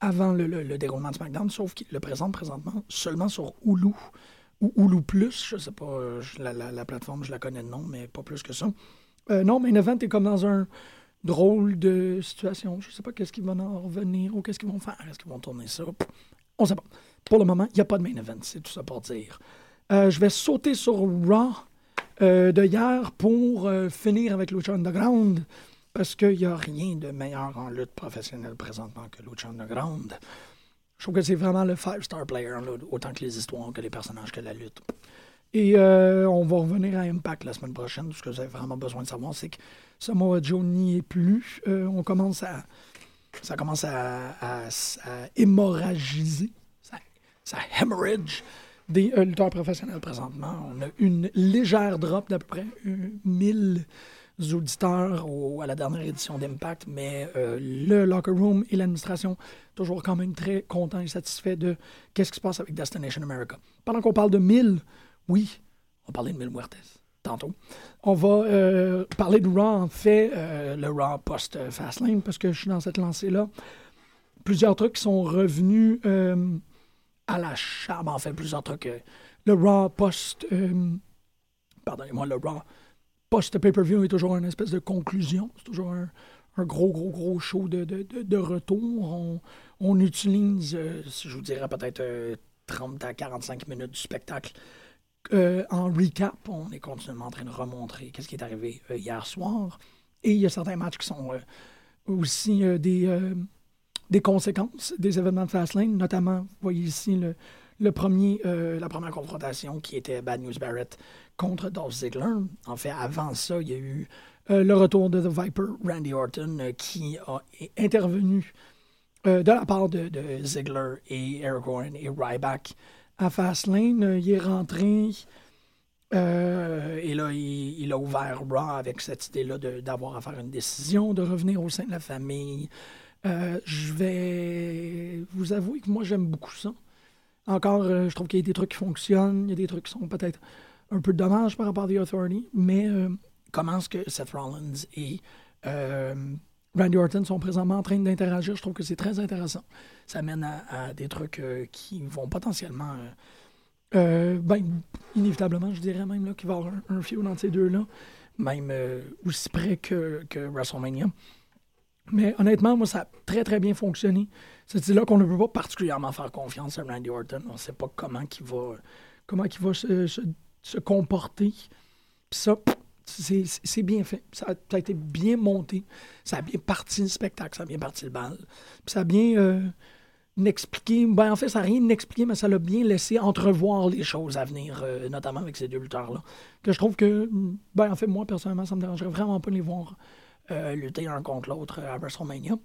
avant le, déroulement de SmackDown, sauf qu'il le présente présentement seulement sur Hulu ou Hulu Plus. Je sais pas, la, plateforme, je la connais de nom, mais pas plus que ça. non, Main Event est comme dans un drôle de situation. Je ne sais pas qu'est-ce qu'ils vont en revenir ou qu'est-ce qu'ils vont faire. Est-ce qu'ils vont tourner ça? On ne sait pas. Pour le moment, il n'y a pas de main event, c'est tout ça pour dire. Euh, je vais sauter sur Raw euh, de hier pour euh, finir avec Lucha Underground parce qu'il n'y a rien de meilleur en lutte professionnelle présentement que Lucha Underground. Je trouve que c'est vraiment le five-star player, autant que les histoires, que les personnages, que la lutte. Et on va revenir à Impact la semaine prochaine. Ce que vous avez vraiment besoin de savoir, c'est que Samoa Joe n'y est plus. Euh, on commence à. Ça commence à, hémorragiser. Ça, hemorrhage des euh, lutteurs professionnels présentement. On a une légère drop d'à peu près 1000 auditeurs à la dernière édition d'Impact, mais euh, le locker room et l'administration toujours quand même très contents et satisfaits de qu'est-ce qui se passe avec Destination America. Pendant qu'on parle de 1000, oui, on parlait de 1000 muertes tantôt. On va euh, parler de Raw, en fait, euh, le Raw post-Fastlane, parce que je suis dans cette lancée-là. Plusieurs trucs qui sont revenus euh, à la charme, en fait, plusieurs trucs. le Raw post... pardonnez-moi, le Raw post-pay-per-view est toujours une espèce de conclusion. C'est toujours un, gros, gros, gros show de, de, retour. On, utilise, je vous dirais peut-être 30 à 45 minutes du spectacle euh, en recap, on est continuellement en train de remontrer qu'est-ce qui est arrivé euh, hier soir. Et il y a certains matchs qui sont euh, aussi des, conséquences des événements de Fastlane, notamment, vous voyez ici le, premier, la première confrontation qui était Bad News Barrett contre Dolph Ziggler. En fait, avant ça, il y a eu le retour de The Viper, Randy Orton, qui a intervenu de la part de, Ziggler et Eric et Ryback à Fastlane. Euh, il est rentré euh, et là, il, a ouvert Raw avec cette idée-là d'avoir à faire une décision, de revenir au sein de la famille. Euh, je vais vous avouer que moi, j'aime beaucoup ça. Encore, je trouve qu'il y a des trucs qui fonctionnent, il y a des trucs qui sont peut-être un peu dommages par rapport à The Authority, mais comment est-ce que Seth Rollins et Randy Orton sont présentement en train d'interagir. Je trouve que c'est très intéressant. Ça mène à, des trucs euh, qui vont potentiellement. Euh, euh, ben, inévitablement, je dirais même qu'il va y avoir un, un dans ces deux-là, même aussi près que, que, WrestleMania. Mais honnêtement, moi, ça a très, très bien fonctionné. C'est là qu'on ne peut pas particulièrement faire confiance à Randy Orton. On ne sait pas comment il va, comment il va se, se comporter. Puis ça, c'est bien fait. Ça a, été bien monté. Ça a bien parti le spectacle, ça a bien parti le bal. ça a bien euh, expliqué. Ben, en fait, ça n'a rien expliqué, mais ça l'a bien laissé entrevoir les choses à venir, euh, notamment avec ces deux lutteurs-là. Que je trouve que, ben, en fait, moi, personnellement, ça me dérangerait vraiment pas de les voir euh, lutter un contre l'autre à WrestleMania.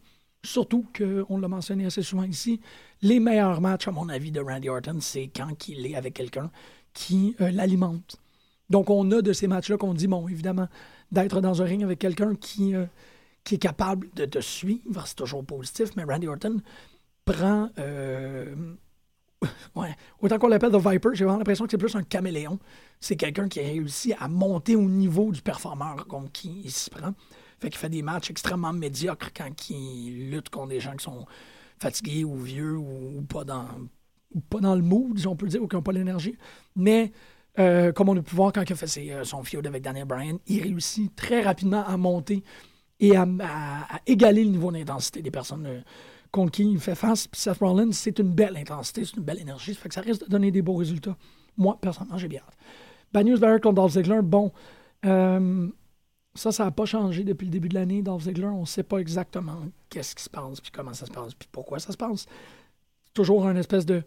Surtout qu'on l'a mentionné assez souvent ici, les meilleurs matchs, à mon avis, de Randy Orton, c'est quand il est avec quelqu'un qui l'alimente. Donc, on a de ces matchs-là qu'on dit, bon, évidemment, d'être dans un ring avec quelqu'un qui, euh, est capable de te suivre, c'est toujours positif, mais Randy Orton prend. Euh, ouais, autant qu'on l'appelle The Viper, j'ai vraiment l'impression que c'est plus un caméléon. C'est quelqu'un qui a réussi à monter au niveau du performeur contre qui il se prend. Fait qu'il fait des matchs extrêmement médiocres quand il lutte contre des gens qui sont fatigués ou vieux ou, pas dans pas dans le mood, si on peut dire, ou qui n'ont pas l'énergie. Mais euh, comme on a pu voir quand il a fait euh, son feud avec Daniel Bryan, il réussit très rapidement à monter et à, égaler le niveau d'intensité des personnes euh, contre qui il fait face. Seth Rollins, c'est une belle intensité, c'est une belle énergie. Ça fait que ça risque de donner des beaux résultats. Moi, personnellement, j'ai bien hâte. Bad News Barrett contre Dolph Ziggler, bon, ça, ça n'a pas changé depuis le début de l'année. Dolph Ziggler, on ne sait pas exactement qu'est-ce qui se passe, puis comment ça se passe, puis pourquoi ça se passe. Toujours un espèce de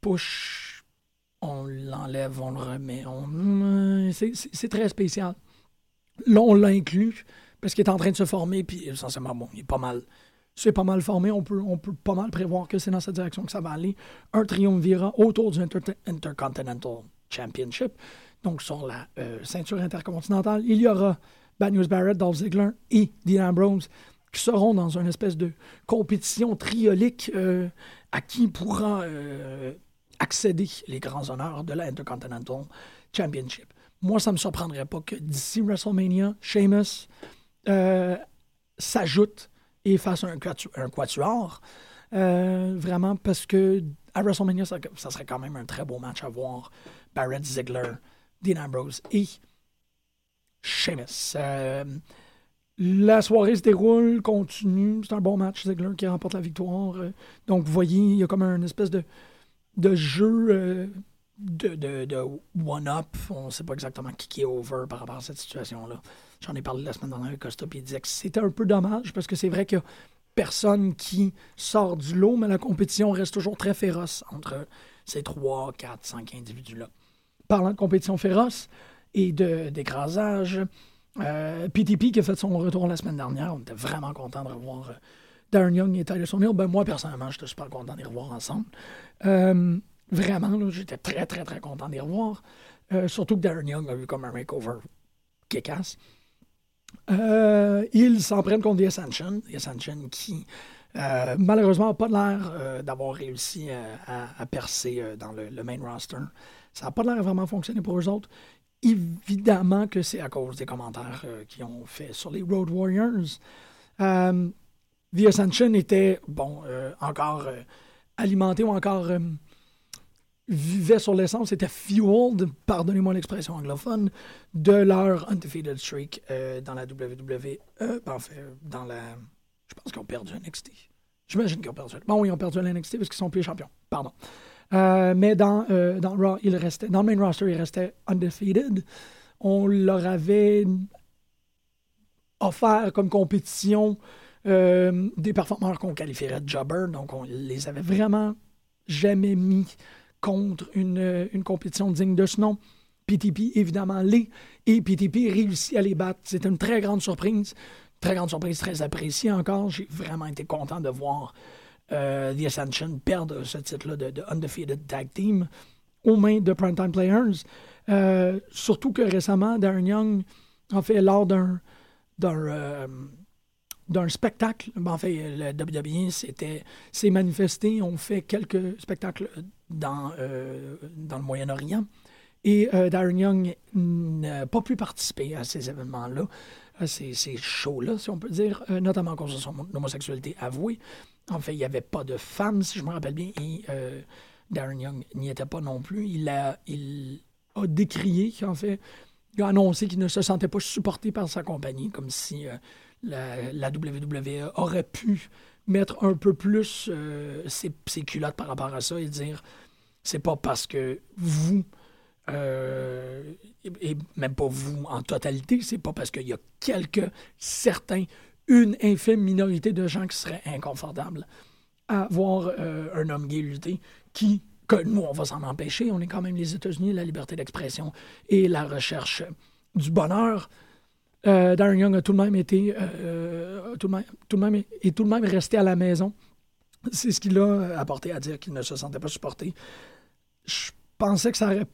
push. On l'enlève, on le remet. On... C'est très spécial. Là, on l'a inclus parce qu'il est en train de se former, puis essentiellement, bon, il est pas mal. C'est pas mal formé, on peut, pas mal prévoir que c'est dans cette direction que ça va aller. Un triumvirat autour du Intercontinental Championship donc sur la euh, ceinture intercontinentale. Il y aura Bad News Barrett, Dolph Ziggler et Dean Ambrose qui seront dans une espèce de compétition triolique euh, à qui pourra euh, accéder les grands honneurs de la Intercontinental Championship. Moi, ça ne me surprendrait pas que d'ici WrestleMania, Sheamus s'ajoute et fasse un, quatuor. vraiment, parce que à WrestleMania, ça, serait quand même un très beau match à voir. Barrett Ziggler Dean Ambrose et Sheamus. Euh, la soirée se déroule, continue. C'est un bon match. Ziggler qui remporte la victoire. Euh, donc, vous voyez, il y a comme un espèce de, de jeu euh, de, de, one-up. On ne sait pas exactement qui est over par rapport à cette situation-là. J'en ai parlé la semaine dernière avec Costa, puis il disait que c'était un peu dommage parce que c'est vrai a personne qui sort du lot, mais la compétition reste toujours très féroce entre ces trois, quatre, cinq individus-là parlant de compétition féroce et d'écrasage, euh, PTP qui a fait son retour la semaine dernière, on était vraiment content de revoir euh, Darren Young et Tyler Sonil. Ben, moi, personnellement, j'étais super content de revoir ensemble. Euh, vraiment, j'étais très, très, très content les revoir. Euh, surtout que Darren Young a eu comme un makeover qui casse. ils s'en prennent contre The Ascension. The Ascension qui, malheureusement, n'a pas l'air d'avoir réussi à, percer dans le, main roster. Ça n'a pas l'air vraiment fonctionner pour eux autres. Évidemment que c'est à cause des commentaires euh, qu'ils ont fait sur les Road Warriors. Euh, The Ascension était, bon, euh, encore euh, alimenté ou encore vivait sur l'essence, était fueled, pardonnez-moi l'expression anglophone, de leur undefeated streak dans la WWE. Ben, en fait, dans la. Je pense qu'ils ont perdu NXT. J'imagine qu'ils ont perdu. Bon, ils ont perdu NXT parce qu'ils sont plus champions. Pardon. Euh, mais dans, euh, dans Raw, il restait, dans le main roster, il restait undefeated. On leur avait offert comme compétition euh, des performeurs qu'on qualifierait de jobber. Donc, on les avait vraiment jamais mis contre une, une compétition digne de ce nom. PTP, évidemment, les. Et PTP réussit à les battre. C'était une très grande surprise. Très grande surprise, très appréciée encore. J'ai vraiment été content de voir euh, The Ascension perdre ce titre-là de, Undefeated Tag Team aux mains de Primetime Players. Euh, surtout que récemment, Darren Young, en fait, lors d'un euh, spectacle, ben, en fait, le WWE s'est manifesté, on fait quelques spectacles dans, dans le Moyen-Orient. Et Darren Young n'a pas pu participer à ces événements-là, à ces, ces shows-là, si on peut dire, notamment à cause de son homosexualité avouée. En fait, il n'y avait pas de femmes, si je me rappelle bien, et euh, Darren Young n'y était pas non plus. Il a, il a décrié, en fait, il a annoncé qu'il ne se sentait pas supporté par sa compagnie, comme si euh, la, WWE aurait pu mettre un peu plus euh, ses, culottes par rapport à ça et dire c'est pas parce que vous, et même pas vous en totalité, c'est pas parce qu'il y a quelques certains une infime minorité de gens qui seraient inconfortables à voir euh, un homme gay lutter qui, que nous, on va s'en empêcher. On est quand même les États-Unis, la liberté d'expression et la recherche du bonheur. Euh, Darren Young a tout de même été euh, tout, de même, tout même, et tout de même resté à la maison. C'est ce qu'il a apporté à dire qu'il ne se sentait pas supporté. Je pensais que ça aurait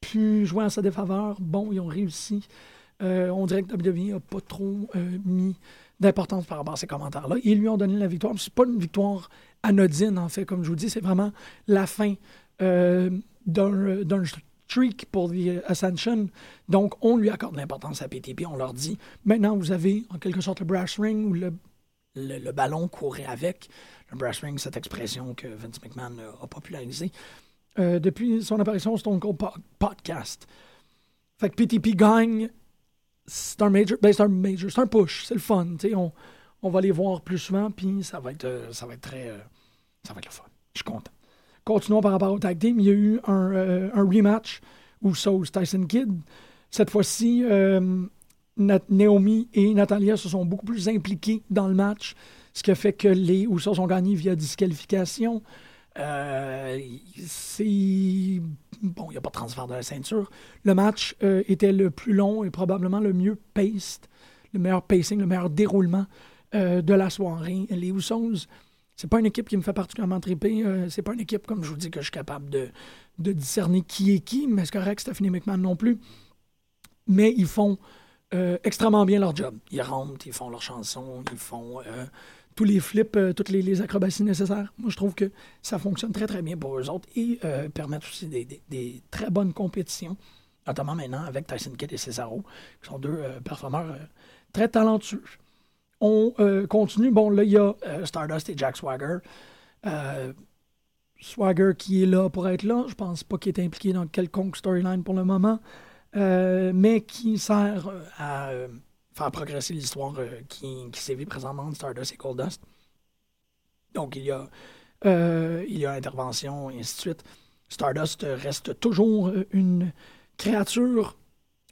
pu jouer en sa défaveur. Bon, ils ont réussi. Euh, on dirait que WWE n'a pas trop mis d'importance par rapport à ces commentaires-là. Ils lui ont donné la victoire. C'est pas une victoire anodine, en fait, comme je vous dis. C'est vraiment la fin d'un streak pour The Ascension. Donc, on lui accorde l'importance à PTP. On leur dit maintenant, vous avez en quelque sorte le brass ring ou le, le, ballon courait avec. Le brass ring, cette expression que Vince McMahon a popularisée euh, depuis son apparition sur Stone Cold Podcast. Fait que PTP gagne. C'est un major. Ben, c'est un major. C'est un push. C'est le fun. On, on va les voir plus souvent, puis ça va être, euh, ça va être très. Euh, ça va être le fun. Je suis content. Continuons par rapport au tag team. Il y a eu un, euh, un rematch Usos Tyson Kidd. Cette fois-ci, euh, Naomi et Natalia se sont beaucoup plus impliqués dans le match, ce qui a fait que les Usos ont gagné via disqualification. Euh, c'est bon, il n'y a pas de transfert de la ceinture. Le match était le plus long et probablement le mieux paced, le meilleur pacing, le meilleur déroulement de la soirée. Les Usos c'est pas une équipe qui me fait particulièrement triper. Euh, c'est pas une équipe, comme je vous dis, que je suis capable de, discerner qui est qui, mais c'est correct, Stephanie McMahon non plus. Mais ils font euh, extrêmement bien leur job. Ils rentrent, ils font leurs chansons, ils font euh, tous les flips, toutes les, acrobaties nécessaires. Moi, je trouve que ça fonctionne très, très bien pour eux autres et permettent aussi des, très bonnes compétitions, notamment maintenant avec Tyson Kidd et Cesaro, qui sont deux performeurs très talentueux. On euh, continue. Bon, là, il y a euh, Stardust et Jack Swagger. Euh, Swagger qui est là pour être là. Je pense pas qu'il est impliqué dans quelconque storyline pour le moment. mais qui sert à faire progresser l'histoire qui, qui sévit présentement entre Stardust et Goldust. Donc, il y a, il y a intervention et ainsi de suite. Stardust reste toujours une créature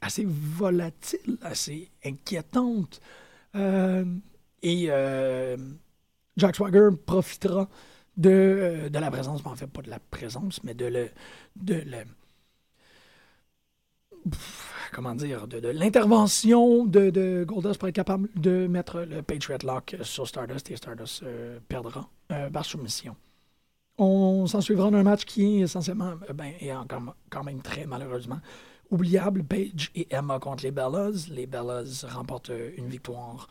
assez volatile, assez inquiétante. Euh, et euh, Jack Swagger profitera de, euh, de, la présence, mais en fait pas de la présence, mais de le, de le comment dire, de, de l'intervention de, de, Goldust pour être capable de mettre le Patriot Lock sur Stardust et Stardust perdra par soumission. On s'en suivra dans un match qui est essentiellement, ben, et encore, quand même très malheureusement, oubliable. Page et Emma contre les Bellas. Les Bellas remportent une victoire.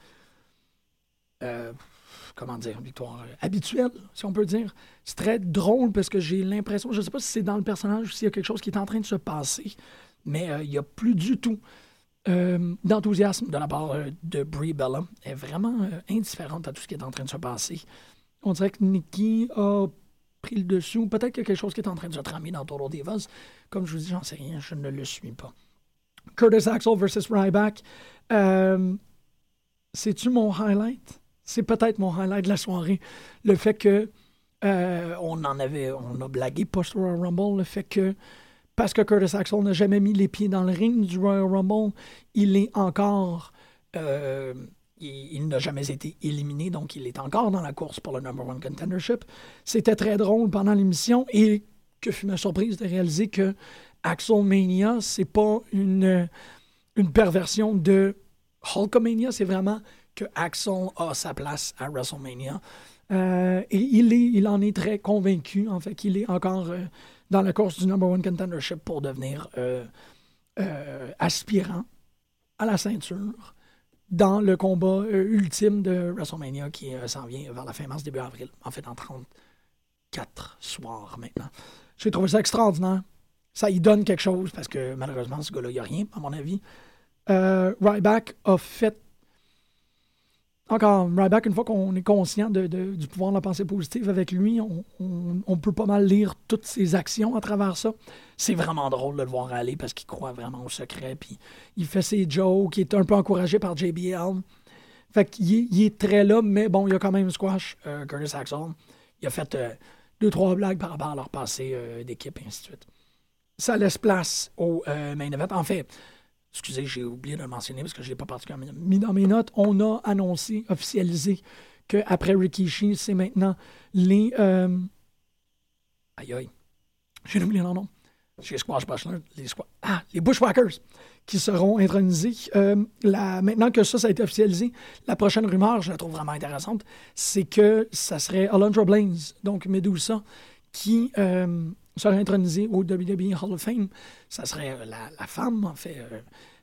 Euh, comment dire, une victoire euh, habituelle, si on peut dire. C'est très drôle parce que j'ai l'impression, je ne sais pas si c'est dans le personnage ou s'il y a quelque chose qui est en train de se passer, mais euh, il n'y a plus du tout d'enthousiasme de la part de Brie Bella. Elle est vraiment indifférente à tout ce qui est en train de se passer. On dirait que Nikki a pris le dessus, peut-être qu'il y a quelque chose qui est en train de se tramer dans Total Divas. Comme je vous dis, j'en sais rien, je ne le suis pas. Curtis Axel versus Ryback. Euh, C'est-tu mon highlight? C'est peut-être mon highlight de la soirée. Le fait que euh, on en avait, on a blagué post-Royal Rumble, le fait que parce que Curtis Axel n'a jamais mis les pieds dans le ring du Royal Rumble, il est encore. Euh, il, n'a jamais été éliminé, donc il est encore dans la course pour le number one contendership. C'était très drôle pendant l'émission et que fut ma surprise de réaliser que Axelmania, c'est pas une, une perversion de Hulkamania, c'est vraiment que Axel a sa place à WrestleMania. Euh, et il, est, en est très convaincu, en fait, qu'il est encore euh, dans la course du number one contendership pour devenir euh, aspirant à la ceinture dans le combat ultime de WrestleMania qui s'en vient vers la fin mars, début avril. En fait, en 34 soirs maintenant. J'ai trouvé ça extraordinaire. Ça y donne quelque chose parce que malheureusement, ce gars-là, il n'y a rien, à mon avis. Euh, Ryback a fait. Encore, Ryback, une fois qu'on est conscient du pouvoir de la pensée positive avec lui, on, peut pas mal lire toutes ses actions à travers ça. C'est vraiment drôle de le voir aller parce qu'il croit vraiment au secret. Puis il fait ses jokes, il est un peu encouragé par JBL. Fait qu'il est, il est très là, mais bon, il a quand même squash, euh, Curtis Axel. Il a fait euh, deux, trois blagues par rapport à leur passé euh, d'équipe, et ainsi de suite. Ça laisse place au main event. En fait, excusez, j'ai oublié de le mentionner parce que je ne l'ai pas particulièrement mis dans mes notes. On a annoncé, officialisé qu'après Rikishi, c'est maintenant les. Euh, aïe aïe. J'ai oublié leur nom. J'ai Squash Bachelor, les, ah, les Bushwhackers qui seront intronisés. Euh, maintenant que ça, ça a été officialisé, la prochaine rumeur, je la trouve vraiment intéressante, c'est que ça serait Alondra Blaze, donc Medusa, qui euh, serait intronisée au WWE Hall of Fame. Ça serait la, femme, en fait,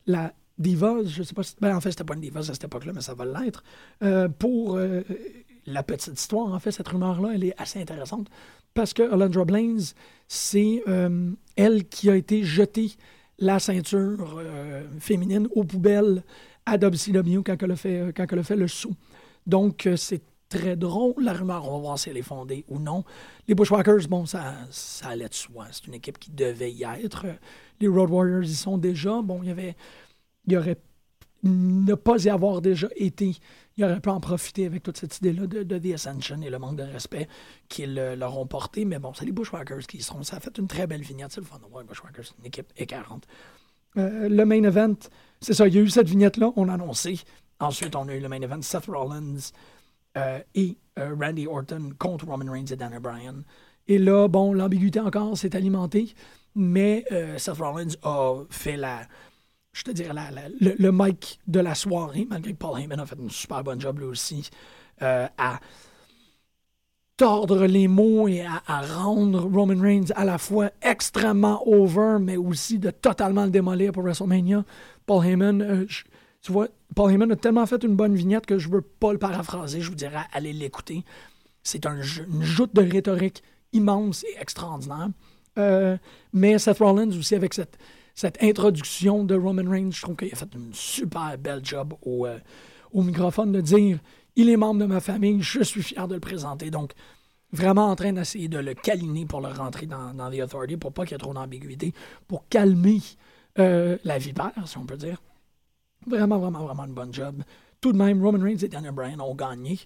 la diva, je sais pas si... Ben, en fait, c'était pas une diva à cette époque-là, mais ça va l'être. pour la petite histoire, en fait, cette rumeur-là, elle est assez intéressante parce que Alondra Blaze, c'est elle qui a été jetée la ceinture euh, féminine aux poubelles à WCW quand elle a fait, euh, quand elle a fait le saut. Donc, euh, c'est très drôle, la rumeur. On va voir si elle est fondée ou non. Les Bushwhackers, bon, ça, ça allait de soi. C'est une équipe qui devait y être. Les Road Warriors y sont déjà. Bon, il y avait. Il y aurait ne pas y avoir déjà été il aurait pu en profiter avec toute cette idée-là de, The Ascension et le manque de respect qu'ils leur ont porté. Mais bon, c'est les Bushwhackers qui seront. Ça a fait une très belle vignette. C'est le fun voir les Bushwhackers, une équipe écœurante. Euh, le main event, c'est ça, il y a eu cette vignette-là, on l'a annoncé. Ensuite, on a eu le main event, Seth Rollins euh, et euh, Randy Orton contre Roman Reigns et Daniel Bryan. Et là, bon, l'ambiguïté encore s'est alimentée, mais Seth Rollins a fait la, je te dirais, le, le, mic de la soirée, malgré que Paul Heyman a fait une super bonne job lui aussi, euh, à tordre les mots et à, rendre Roman Reigns à la fois extrêmement over, mais aussi de totalement le démolir pour WrestleMania. Paul Heyman, euh, tu vois, Paul Heyman a tellement fait une bonne vignette que je veux pas le paraphraser, je vous dirais, allez l'écouter. C'est un, une joute de rhétorique immense et extraordinaire. Euh, mais Seth Rollins aussi avec cette, introduction de Roman Reigns, je trouve qu'il a fait une super belle job au, euh, microphone de dire il est membre de ma famille, je suis fier de le présenter. Donc, vraiment en train d'essayer de le câliner pour le rentrer dans, dans The Authority pour pas qu'il y ait trop d'ambiguïté, pour calmer euh, la vipère, si on peut dire. Vraiment, vraiment, vraiment une bonne job. Tout de même, Roman Reigns et Daniel Bryan ont gagné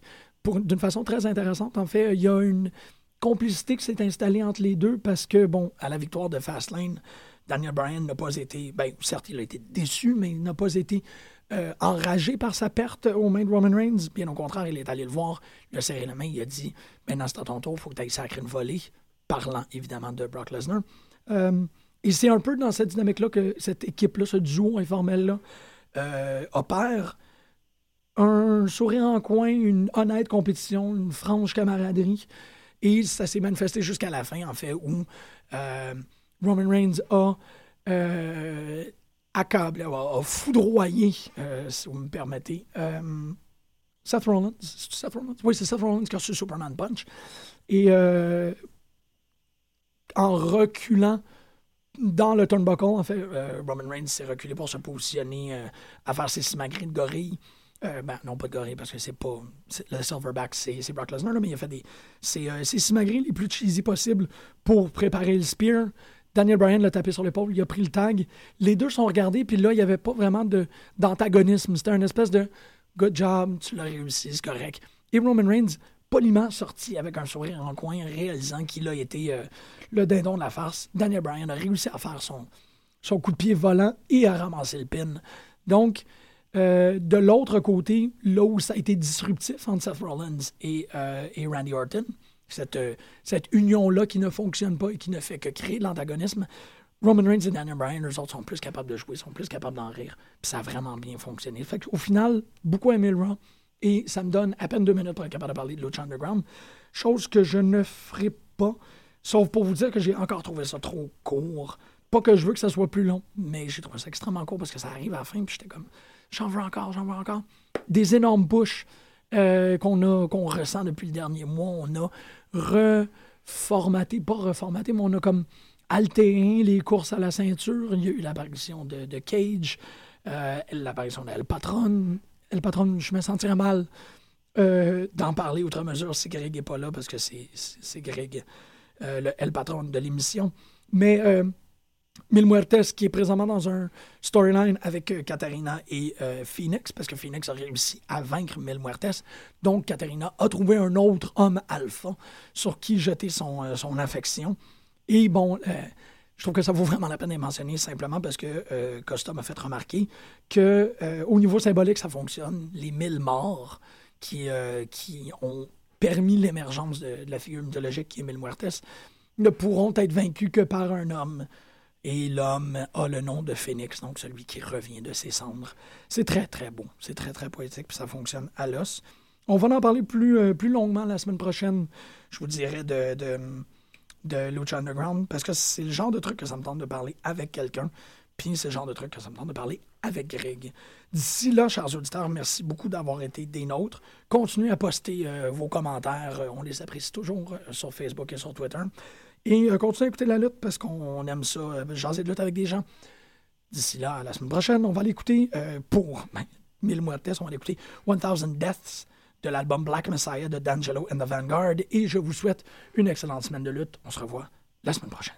d'une façon très intéressante. En fait, il y a une complicité qui s'est installée entre les deux parce que, bon, à la victoire de Fastlane, Daniel Bryan n'a pas été, ben, certes, il a été déçu, mais il n'a pas été euh, enragé par sa perte aux mains de Roman Reigns. Bien au contraire, il est allé le voir, il a serré la main, il a dit Maintenant, c'est à ton tour, il faut que tu ailles sacrer une volée, parlant évidemment de Brock Lesnar. Euh, et c'est un peu dans cette dynamique-là que cette équipe-là, ce duo informel-là, euh, opère. Un sourire en coin, une honnête compétition, une franche camaraderie. Et ça s'est manifesté jusqu'à la fin, en fait, où Roman Reigns a euh, accablé, a, foudroyé, euh, si vous me permettez, euh, Seth Rollins. Seth Rollins? Oui, c'est Seth Rollins qui a reçu Superman Punch. Et euh, en reculant dans le turnbuckle, en fait, Roman Reigns s'est reculé pour se positionner à faire ses simagrées de gorille. ben, non, pas de gorille, parce que c'est pas. Le Silverback, c'est Brock Lesnar, mais il a fait des. C'est euh, les plus cheesy possibles pour préparer le spear. Daniel Bryan l'a tapé sur l'épaule, il a pris le tag. Les deux sont regardés, puis là, il n'y avait pas vraiment d'antagonisme. C'était une espèce de good job, tu l'as réussi, c'est correct. Et Roman Reigns, poliment sorti avec un sourire en coin, réalisant qu'il a été euh, le dindon de la farce. Daniel Bryan a réussi à faire son, son coup de pied volant et à ramasser le pin. Donc, euh, de l'autre côté, là où ça a été disruptif entre Seth Rollins et, euh, et Randy Orton, cette, euh, cette union-là qui ne fonctionne pas et qui ne fait que créer de l'antagonisme. Roman Reigns et Daniel Bryan, eux autres, sont plus capables de jouer, sont plus capables d'en rire. Puis ça a vraiment bien fonctionné. Au final, beaucoup aimé le Raw. Et ça me donne à peine deux minutes pour être capable de parler de Lucha Underground. Chose que je ne ferai pas, sauf pour vous dire que j'ai encore trouvé ça trop court. Pas que je veux que ça soit plus long, mais j'ai trouvé ça extrêmement court parce que ça arrive à la fin, puis j'étais comme, j'en veux encore, j'en veux encore. Des énormes bouches euh, qu'on a qu'on ressent depuis le dernier mois. On a reformaté, pas reformaté, mais on a comme altéré les courses à la ceinture. Il y a eu l'apparition de, Cage, euh, l'apparition d'El Patron. El Patron, je me sentirais mal euh, d'en parler outre mesure si Greg n'est pas là, parce que c'est Greg, le El Patron de l'émission. Mais Mil Muertes, qui est présentement dans un storyline avec euh, Katarina et euh, Phoenix, parce que Phoenix a réussi à vaincre Mil Muertes. Donc, Katarina a trouvé un autre homme alpha sur qui jeter son, euh, affection. Et bon, je trouve que ça vaut vraiment la peine de mentionner simplement parce que Costa m'a fait remarquer que au niveau symbolique, ça fonctionne. Les mille morts qui, qui ont permis l'émergence de, la figure mythologique qui est Mil Muertes ne pourront être vaincus que par un homme Et l'homme a le nom de Phénix, donc celui qui revient de ses cendres. C'est très, très beau. C'est très, très poétique, puis ça fonctionne à l'os. On va en parler plus, euh, plus longuement la semaine prochaine, je vous dirais, de, de, de Lucha Underground, parce que c'est le genre de truc que ça me tente de parler avec quelqu'un. Puis c'est le genre de truc que ça me tente de parler avec Greg. D'ici là, chers auditeurs, merci beaucoup d'avoir été des nôtres. Continuez à poster euh, vos commentaires. Euh, on les apprécie toujours euh, sur Facebook et sur Twitter. Et continuez à écouter la lutte parce qu'on aime ça, jaser de lutte avec des gens. D'ici là, à la semaine prochaine, on va l'écouter pour ben, 1000 mois de test. On va l'écouter 1000 Deaths de l'album Black Messiah de D'Angelo and the Vanguard. Et je vous souhaite une excellente semaine de lutte. On se revoit la semaine prochaine.